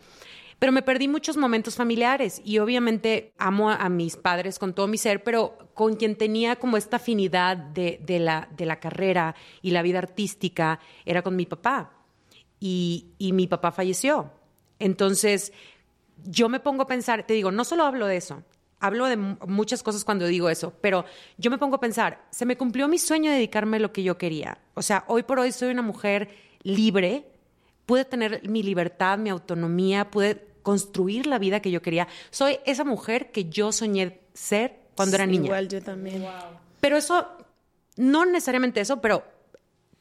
Pero me perdí muchos momentos familiares y obviamente amo a, mis padres con todo mi ser, pero con quien tenía como esta afinidad de, de la, de la carrera y la vida artística era con mi papá. Y, y mi papá falleció. Entonces, yo me pongo a pensar, te digo, no solo hablo de eso, hablo de mu- muchas cosas cuando digo eso, pero yo me pongo a pensar, se me cumplió mi sueño de dedicarme a lo que yo quería. O sea, hoy por hoy soy una mujer libre, pude tener mi libertad, mi autonomía, pude construir la vida que yo quería. Soy esa mujer que yo soñé ser cuando era niña. Igual yo también. Pero eso, no necesariamente eso, pero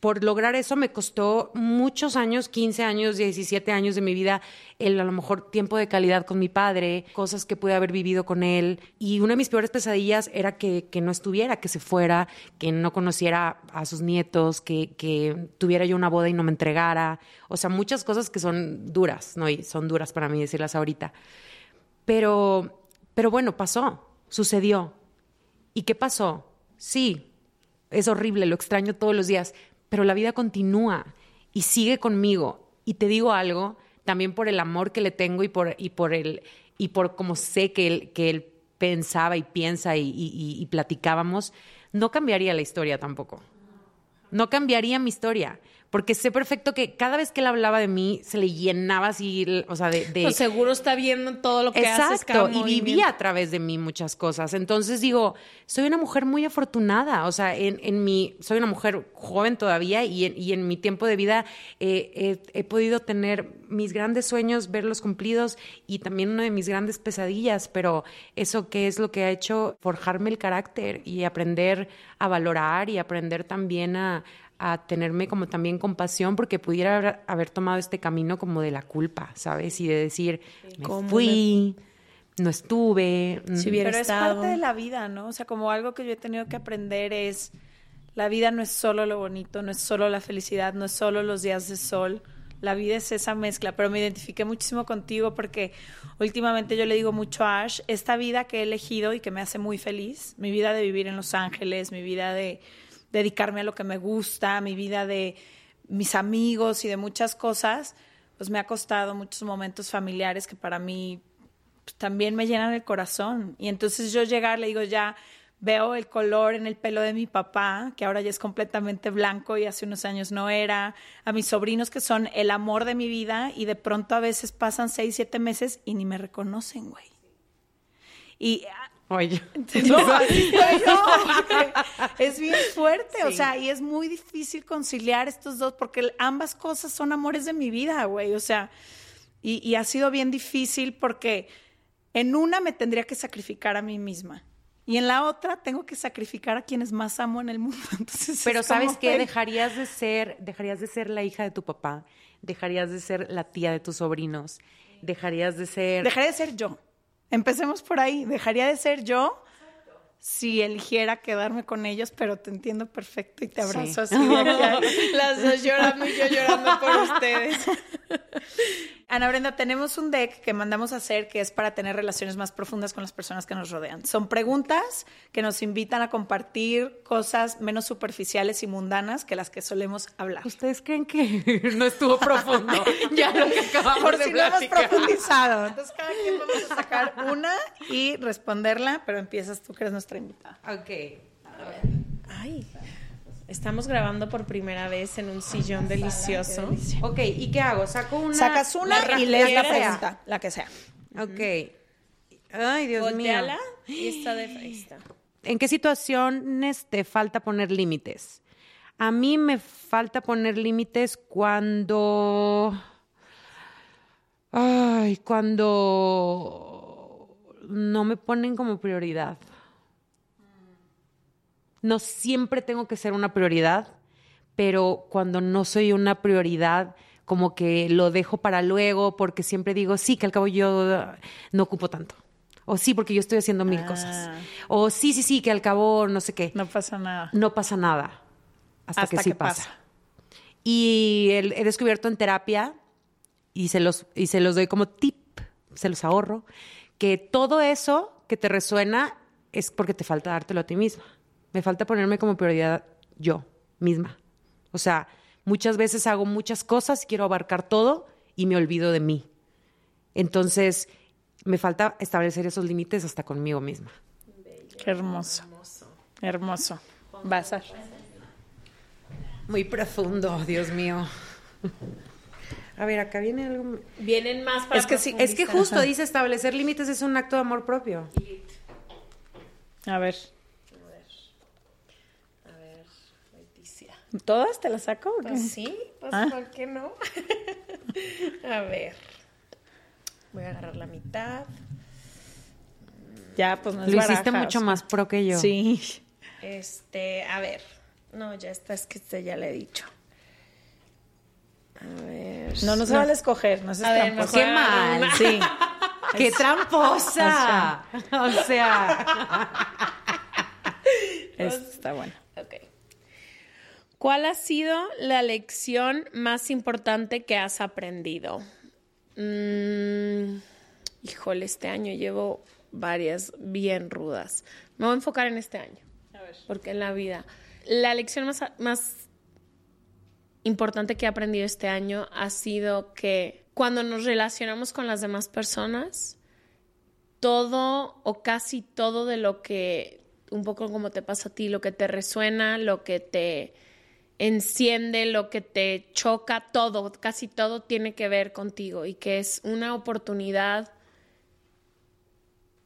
por lograr eso me costó muchos años, 15 años, 17 años de mi vida, el a lo mejor tiempo de calidad con mi padre, cosas que pude haber vivido con él. Y una de mis peores pesadillas era que, no estuviera, que se fuera, que no conociera a sus nietos, que, que tuviera yo una boda y no me entregara. O sea, muchas cosas que son duras, ¿no? Y son duras para mí decirlas ahorita. Pero, pero bueno, pasó, sucedió. ¿Y qué pasó? Sí, es horrible, lo extraño todos los días, pero la vida continúa y sigue conmigo. Y te digo algo, también por el amor que le tengo y por, y por, el, y por cómo sé que él, que él pensaba y piensa y- y platicábamos, no cambiaría la historia tampoco. No cambiaría mi historia, porque sé perfecto que cada vez que él hablaba de mí se le llenaba así, o sea, de... de- Pues seguro está viendo todo lo que haces. Exacto, cada y vivía a través de mí muchas cosas. Entonces digo, soy una mujer muy afortunada, o sea, en, en mi, soy una mujer joven todavía y en, y en mi tiempo de vida eh, he, he podido tener mis grandes sueños, verlos cumplidos y también una de mis grandes pesadillas, pero eso que es lo que ha hecho forjarme el carácter y aprender a valorar y aprender también a a tenerme como también compasión porque pudiera haber, haber tomado este camino como de la culpa, ¿sabes? Y de decir, me ¿Cómo fui, no estuve. mm, Si hubiera Pero es parte de la vida, ¿no? O sea, como algo que yo he tenido que aprender es, la vida no es solo lo bonito, no es solo la felicidad, no es solo los días de sol. La vida es esa mezcla, pero me identifiqué muchísimo contigo porque últimamente yo le digo mucho a Ash, esta vida que he elegido y que me hace muy feliz, mi vida de vivir en Los Ángeles, mi vida de dedicarme a lo que me gusta, mi vida de mis amigos y de muchas cosas, pues me ha costado muchos momentos familiares que para mí pues, también me llenan el corazón. Y entonces yo llegar, le digo, ya veo el color en el pelo de mi papá, que ahora ya es completamente blanco y hace unos años no era, a mis sobrinos que son el amor de mi vida y de pronto a veces pasan seis, siete meses y ni me reconocen, güey. Y Oye, no, porque es bien fuerte, o sea, y es muy difícil conciliar estos dos, porque ambas cosas son amores de mi vida, güey, o sea, y, y ha sido bien difícil porque en una me tendría que sacrificar a mí misma. Y en la otra tengo que sacrificar a quienes más amo en el mundo. Entonces, pero ¿sabes qué? Dejarías de ser, dejarías de ser la hija de tu papá, dejarías de ser la tía de tus sobrinos, dejarías de ser... Dejaría de ser yo. Empecemos por ahí. Dejaría de ser yo si eligiera quedarme con ellos, pero te entiendo perfecto y te abrazo así las dos llorando y yo llorando por ustedes. Ana Brenda, tenemos un deck que mandamos a hacer que es para tener relaciones más profundas con las personas que nos rodean. Son preguntas que nos invitan a compartir cosas menos superficiales y mundanas que las que solemos hablar. ¿Ustedes creen que no estuvo profundo? ya lo que acabamos Por de si hemos profundizado. Entonces, cada quien vamos a sacar una y responderla, pero empiezas tú que eres nuestra invitada. Ok. Ay, estamos grabando por primera vez en un sillón delicioso. Ok, ¿y qué hago? Saco una. Sacas una la y lees la que sea. pregunta, la que sea. Ok. Ay, Dios Volteala mío. y está de está. ¿En qué situaciones te falta poner límites? A mí me falta poner límites cuando. Ay, cuando no me ponen como prioridad. No siempre tengo que ser una prioridad, pero cuando no soy una prioridad, como que lo dejo para luego, porque siempre digo, sí, que al cabo yo no ocupo tanto. O sí, porque yo estoy haciendo mil cosas. O sí, sí, sí, que al cabo no sé qué. No pasa nada. No pasa nada. Hasta, Hasta que sí que pasa. pasa. Y el- he descubierto en terapia, y se, los, y se los doy como tip, se los ahorro, que todo eso que te resuena es porque te falta dártelo a ti misma. Me falta ponerme como prioridad yo misma. O sea, muchas veces hago muchas cosas, quiero abarcar todo y me olvido de mí. Entonces, me falta establecer esos límites hasta conmigo misma. Qué hermoso. Hermoso. A. Muy profundo, Dios mío. A ver, acá viene algo. Vienen más para Es que sí, Es que profundizar. justo dice establecer límites es un acto de amor propio. A ver. A ver, Leticia. ¿Todas te las saco? o qué? Pues sí, pues Ah. ¿por qué no? a ver. Voy a agarrar la mitad. Ya, pues no es Lo hiciste baraja, mucho o sea. más pro que yo. Sí. Este, a ver. No, ya está, es que este ya le he dicho. A ver. No, no se vale escoger, no seas A ver, tramposa. Qué mal. una. Sí. ¡Qué tramposa! O sea, Esto está bueno. ¿Cuál ha sido la lección más importante que has aprendido? Mm, híjole, este año llevo varias bien rudas. Me voy a enfocar en este año. Porque en la vida. La lección más, más importante que he aprendido este año ha sido que cuando nos relacionamos con las demás personas, todo o casi todo de lo que, un poco como te pasa a ti, lo que te resuena, lo que te enciende, lo que te choca, todo, casi todo tiene que ver contigo y que es una oportunidad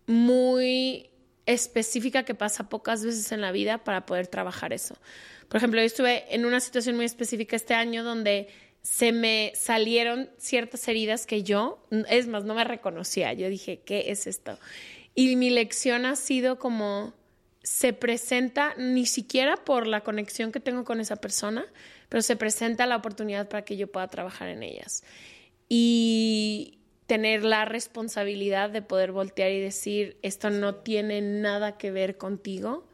muy específica que pasa pocas veces en la vida para poder trabajar eso. Por ejemplo, yo estuve en una situación muy específica este año donde se me salieron ciertas heridas que yo, es más, no me reconocía. Yo dije, ¿qué es esto? Y mi lección ha sido como se presenta ni siquiera por la conexión que tengo con esa persona, pero se presenta la oportunidad para que yo pueda trabajar en ellas. Y tener la responsabilidad de poder voltear y decir, esto no tiene nada que ver contigo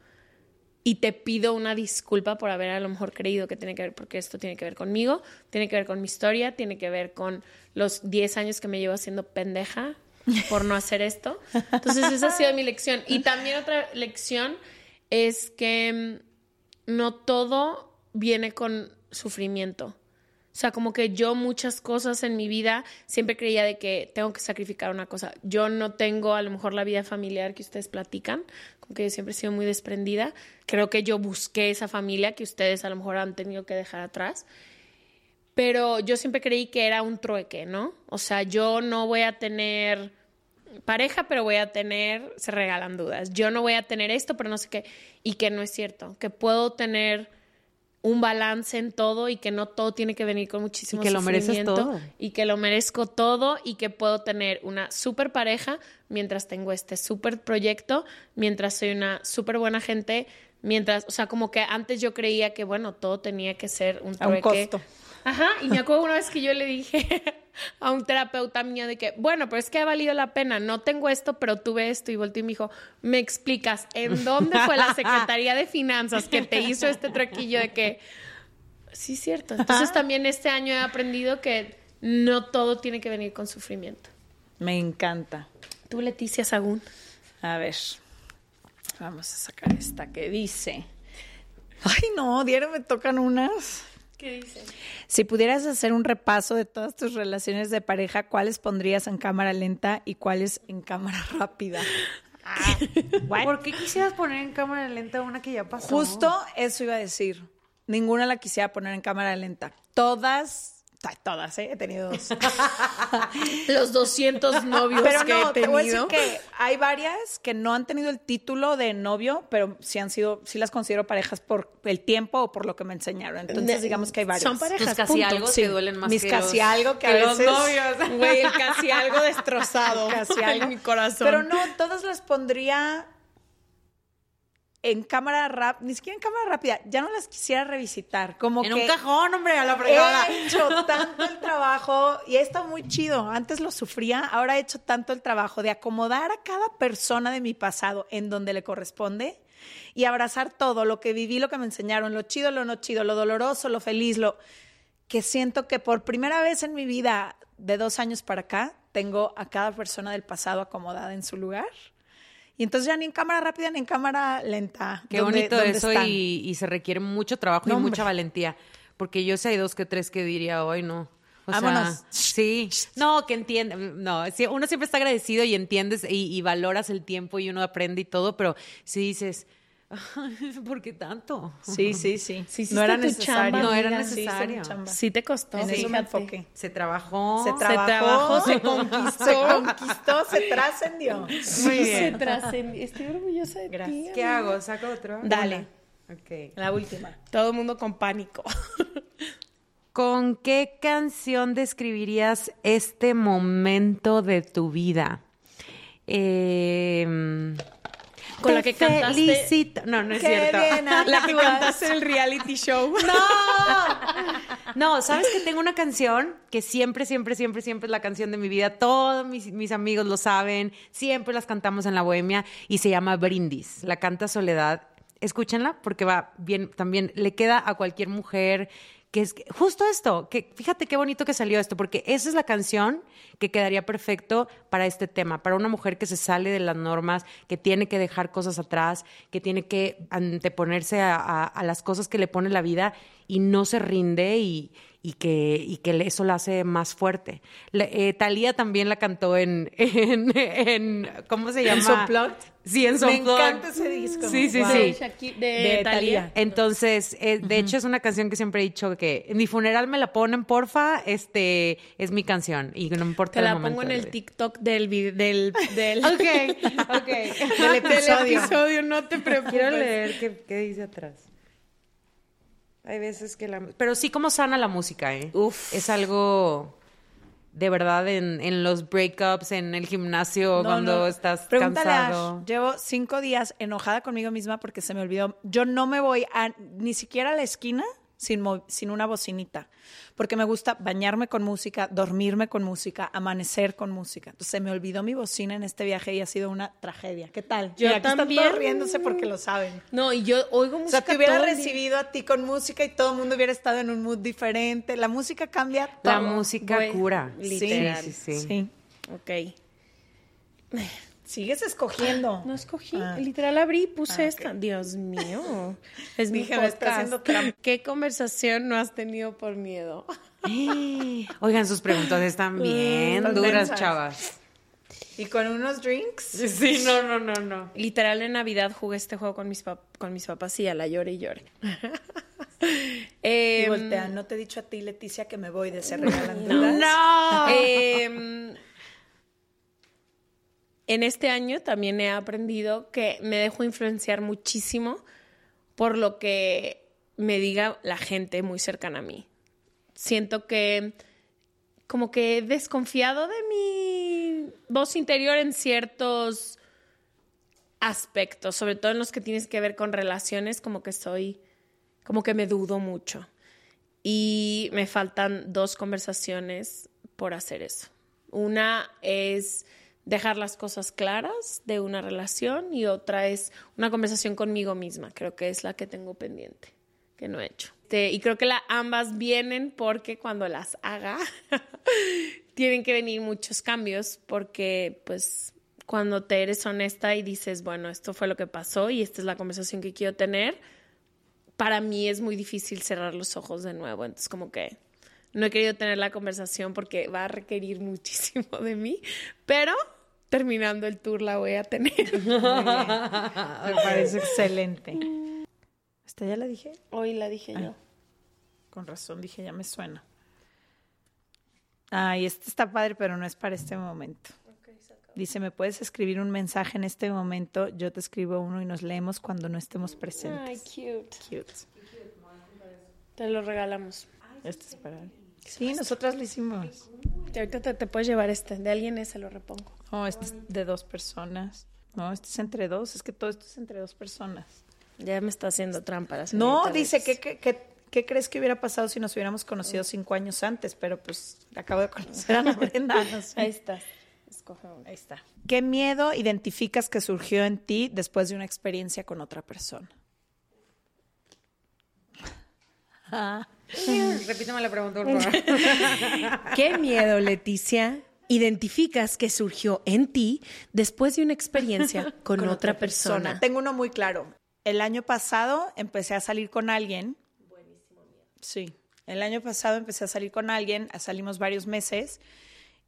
y te pido una disculpa por haber a lo mejor creído que tiene que ver, porque esto tiene que ver conmigo, tiene que ver con mi historia, tiene que ver con los 10 años que me llevo haciendo pendeja por no hacer esto. Entonces esa ha sido mi lección. Y también otra lección es que mm, no todo viene con sufrimiento. O sea, como que yo muchas cosas en mi vida siempre creía de que tengo que sacrificar una cosa. Yo no tengo a lo mejor la vida familiar que ustedes platican, como que yo siempre he sido muy desprendida. Creo que yo busqué esa familia que ustedes a lo mejor han tenido que dejar atrás. Pero yo siempre creí que era un trueque, ¿no? O sea, yo no voy a tener pareja, pero voy a tener, se regalan dudas. Yo no voy a tener esto, pero no sé qué. Y que no es cierto, que puedo tener un balance en todo y que no todo tiene que venir con muchísimo Y que lo mereces todo. y que lo merezco todo y que puedo tener una super pareja mientras tengo este super proyecto, mientras soy una súper buena gente, mientras, o sea, como que antes yo creía que bueno, todo tenía que ser un A un trueque. costo. Ajá, y me acuerdo una vez que yo le dije a un terapeuta mío de que, bueno, pero es que ha valido la pena, no tengo esto, pero tuve esto. Y volteó y me dijo, ¿me explicas en dónde fue la Secretaría de Finanzas que te hizo este truquillo de que... Sí, es cierto. Entonces también este año he aprendido que no todo tiene que venir con sufrimiento. Me encanta. Tú, Leticia Sagún. A ver, vamos a sacar esta que dice. Ay, no, diario me tocan unas. ¿Qué dice? Si pudieras hacer un repaso de todas tus relaciones de pareja, ¿cuáles pondrías en cámara lenta y cuáles en cámara rápida? ¿Por qué quisieras poner en cámara lenta una que ya pasó? Justo eso iba a decir. Ninguna la quisiera poner en cámara lenta. Todas, todas, ¿eh? he tenido dos. Los 200 novios pero que no, he te voy a decir tenido. que hay varias que no han tenido el título de novio, pero sí han sido, sí las considero parejas por el tiempo o por lo que me enseñaron. Entonces, digamos que hay varias. Son parejas, Tus casi punto. algo Sí, te duelen más mis que casi los- algo que, que a los veces novios. Güey, el casi algo destrozado casi algo en mi corazón. Pero no, todas las pondría en cámara rápida, ni siquiera en cámara rápida, ya no las quisiera revisitar, como En que un cajón, hombre, a la fregada. He hecho tanto el trabajo y estado muy chido. Antes lo sufría, ahora he hecho tanto el trabajo de acomodar a cada persona de mi pasado en donde le corresponde y abrazar todo, lo que viví, lo que me enseñaron, lo chido, lo no chido, lo doloroso, lo feliz, lo que siento que por primera vez en mi vida de dos años para acá tengo a cada persona del pasado acomodada en su lugar. Y entonces ya ni en cámara rápida ni en cámara lenta. Qué ¿Dónde- bonito dónde eso están? y, y se requiere mucho trabajo No, y hombre. mucha valentía. Porque yo sé hay dos que tres que diría hoy no. O sea, Vámonos. sí. No, que entiende. No, sí, uno siempre está agradecido y entiendes y, y valoras el tiempo y uno aprende y todo, pero si dices, ¿por qué tanto? Sí, sí, sí. Sí no era necesario. chamba, No era. Sí, necesario. Sí te costó. En eso me enfoqué. Se trabajó. Se trabajó, trabajó, se conquistó, se conquistó, se trascendió. Muy Se bien. trascendió. Estoy orgullosa de Gracias. ti. ¿Qué hago? ¿Saco otro? Dale. La última. Todo el mundo con pánico. ¿Con qué canción describirías este momento de tu vida? Eh, Con la que cantaste- felicito. No, no es Qué cierto. bien, La que cantaste en el reality show. No, sabes que tengo una canción que siempre, siempre, siempre, siempre es la canción de mi vida. Todos mis, mis amigos lo saben. Siempre las cantamos en la bohemia y se llama Brindis. La canta Soledad. Escúchenla porque va bien, también le queda a cualquier mujer que es justo esto, que fíjate qué bonito que salió esto, porque esa es la canción que quedaría perfecto para este tema, para una mujer que se sale de las normas, que tiene que dejar cosas atrás, que tiene que anteponerse a, a- a las cosas que le pone la vida y no se rinde y, y que, y que eso la hace más fuerte. Le- eh, Thalía también la cantó en, en, en- ¿cómo se llama? Unplugged? Sí, en Me Unplugged. encanta ese disco. Sí, sí, Wow. sí. De, Shaki- de. Thalía. Entonces, eh, de hecho, es una canción que siempre he dicho que en mi funeral me la ponen, porfa, este es mi canción y no me importa Te el la momento pongo en el. TikTok del del del, Ok, ok. del episodio. no te preocupes. Quiero leer qué, qué dice atrás. Hay veces que la... Pero sí como sana la música, ¿eh? Uf. Es algo de verdad en, en los breakups, en el gimnasio, No, cuando no. estás Pregúntale cansado. Ash. Llevo cinco días enojada conmigo misma porque se me olvidó. Yo no me voy a ni siquiera a la esquina sin, sin una bocinita. Porque me gusta bañarme con música, dormirme con música, amanecer con música. Entonces se me olvidó mi bocina en este viaje y ha sido una tragedia. ¿Qué tal? Yo Mira, aquí están también. todos riéndose porque lo saben. No, y yo oigo O música sea, te hubiera recibido a ti con música y todo el mundo hubiera estado en un mood diferente. La música cambia todo. La música Güey, cura. literal. Sí, sí, sí. Sí. Ok. Sigues escogiendo. No escogí, Ah. literal abrí y puse Ah, esta. Dios mío. Es mi trampa. ¿Qué conversación no has tenido por miedo? Oigan, sus preguntas están bien duras, chavas. Y con unos drinks. Sí, no, no, no, no. Literal en Navidad jugué este juego con mis, pap- con mis papás y a la llore y llore. Y Em, voltean. No te he dicho a ti, Leticia, que me voy de ser regalan dudas. No. Em, en este año también he aprendido que me dejo influenciar muchísimo por lo que me diga la gente muy cercana a mí. Siento que como que he desconfiado de mi voz interior en ciertos aspectos, sobre todo en los que tienes que ver con relaciones, como que soy, como que me dudo mucho. Y me faltan dos conversaciones por hacer eso. Una es dejar las cosas claras de una relación y otra es una conversación conmigo misma. Creo que es la que tengo pendiente, que no he hecho. Este, y creo que la, ambas vienen porque cuando las haga tienen que venir muchos cambios porque pues cuando te eres honesta y dices, bueno, esto fue lo que pasó y esta es la conversación que quiero tener, para mí es muy difícil cerrar los ojos de nuevo. Entonces como que no he querido tener la conversación porque va a requerir muchísimo de mí, pero terminando el tour la voy a tener. Me parece excelente. ¿Esta ya la dije? Hoy la dije yo. Con razón, dije, ya me suena. Ay, este está padre, pero no es para este momento. Dice, ¿me puedes escribir un mensaje en este momento? Yo te escribo uno y nos leemos cuando no estemos presentes. Ay, cute. Cute. Te lo regalamos. Este es para Sí, nosotras lo hicimos. Y ahorita te, te puedes llevar este. De alguien ese lo repongo. Oh, este es de dos personas. No, este es entre dos. Es que todo esto es entre dos personas. Ya me está haciendo trampa. la No, dice, Bex. ¿qué, qué, qué, qué crees que hubiera pasado si nos hubiéramos conocido cinco años antes? Pero pues acabo de conocer a la Brenda. no sé. Ahí está. Escoge uno. Ahí está. ¿Qué miedo identificas que surgió en ti después de una experiencia con otra persona? Repítame la pregunta, por favor. ¿Qué miedo, Leticia, identificas que surgió en ti después de una experiencia con, otra persona? Tengo uno muy claro. El año pasado empecé a salir con alguien. Sí. El año pasado empecé a salir con alguien, salimos varios meses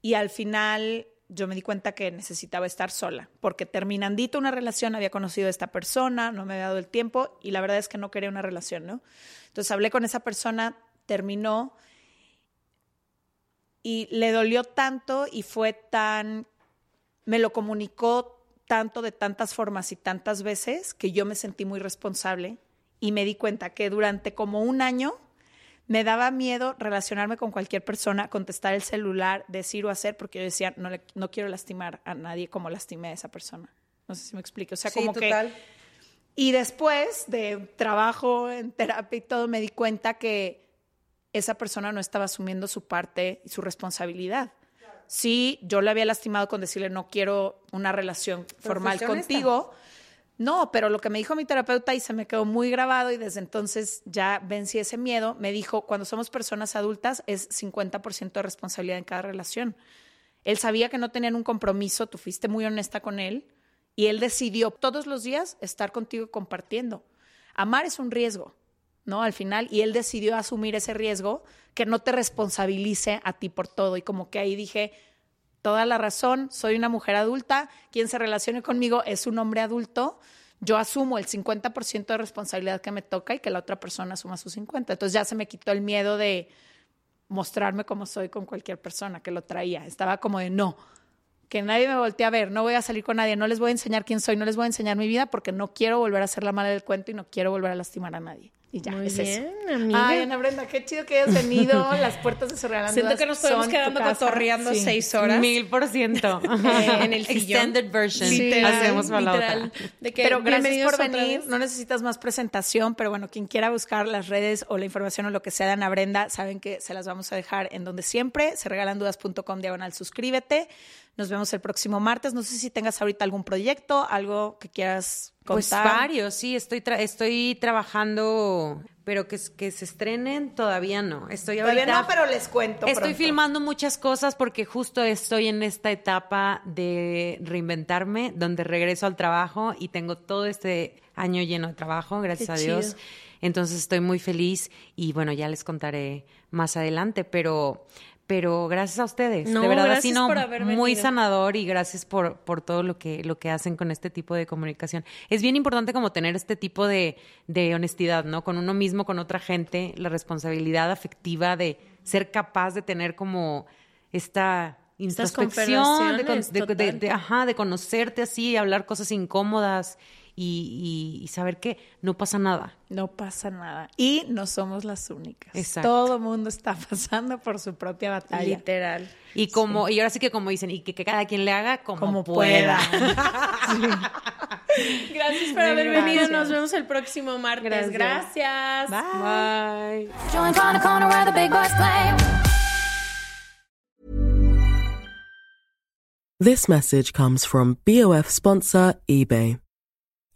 y al final yo me di cuenta que necesitaba estar sola, porque terminandito una relación había conocido a esta persona, no me había dado el tiempo y la verdad es que no quería una relación, ¿no? Entonces hablé con esa persona, terminó y le dolió tanto y fue tan, me lo comunicó tanto de tantas formas y tantas veces que yo me sentí muy responsable y me di cuenta que durante como un año me daba miedo relacionarme con cualquier persona, contestar el celular, decir o hacer, porque yo decía, no, le- no quiero lastimar a nadie como lastimé a esa persona. No sé si me explico. O sea, Sí, como total. que... Y después de trabajo en terapia y todo, me di cuenta que esa persona no estaba asumiendo su parte y su responsabilidad. Sí, yo le había lastimado con decirle no quiero una relación formal contigo. No, pero lo que me dijo mi terapeuta y se me quedó muy grabado y desde entonces ya vencí ese miedo, me dijo, cuando somos personas adultas es 50% de responsabilidad en cada relación. Él sabía que no tenían un compromiso, tú fuiste muy honesta con él y él decidió todos los días estar contigo compartiendo. Amar es un riesgo, ¿no? Al final, y él decidió asumir ese riesgo que no te responsabilice a ti por todo. Y como que ahí dije, toda la razón, soy una mujer adulta, quien se relacione conmigo es un hombre adulto, yo asumo el 50% de responsabilidad que me toca y que la otra persona asuma su 50%. Entonces ya se me quitó el miedo de mostrarme como soy con cualquier persona que lo traía. Estaba como de no, que nadie me voltee a ver, no voy a salir con nadie, no les voy a enseñar quién soy, no les voy a enseñar mi vida porque no quiero volver a ser la mala del cuento y no quiero volver a lastimar a nadie. Y ya, Muy es bien, eso. amiga. Ay, Ana Brenda, qué chido que hayas venido. Las puertas de Surrealando Siento que nos podemos son quedando cotorreando Sí. seis horas. Mil por ciento. Eh, en el sillón. Extended version. Literal, Hacemos para la literal. otra. De que Pero gracias por venir. No necesitas más presentación, pero bueno, quien quiera buscar las redes o la información o lo que sea de Ana Brenda, saben que se las vamos a dejar en donde siempre. Se regalandudas.com diagonal suscríbete. Nos vemos el próximo martes. No sé si tengas ahorita algún proyecto, algo que quieras Pues contar. varios, sí, estoy, tra- estoy trabajando, pero que, que se estrenen todavía no. Estoy Todavía ahorita, no, pero les cuento. Estoy pronto. filmando muchas cosas porque justo estoy en esta etapa de reinventarme, donde regreso al trabajo y tengo todo este año lleno de trabajo, gracias Qué a Dios. Entonces estoy muy feliz y bueno, ya les contaré más adelante, pero pero gracias a ustedes, No, de verdad por haber muy venido. sanador y gracias por, por todo lo que, lo que hacen con este tipo de comunicación. Es bien importante como tener este tipo de, de honestidad, ¿no? Con uno mismo, con otra gente, la responsabilidad afectiva de ser capaz de tener como esta introspección, de, de- de- ajá, de conocerte así, hablar cosas incómodas y, y- y saber que no pasa nada. No pasa nada. Y no somos las únicas. Exacto. Todo mundo está pasando por su propia batalla. Literal. Y como, y ahora sí que como dicen, y que, que cada quien le haga como, Como pueda. pueda. Gracias por haber venido. Nos vemos el próximo martes. Gracias. Gracias. Bye. Join on the corner where the big boys play. This message comes from BOF sponsor eBay.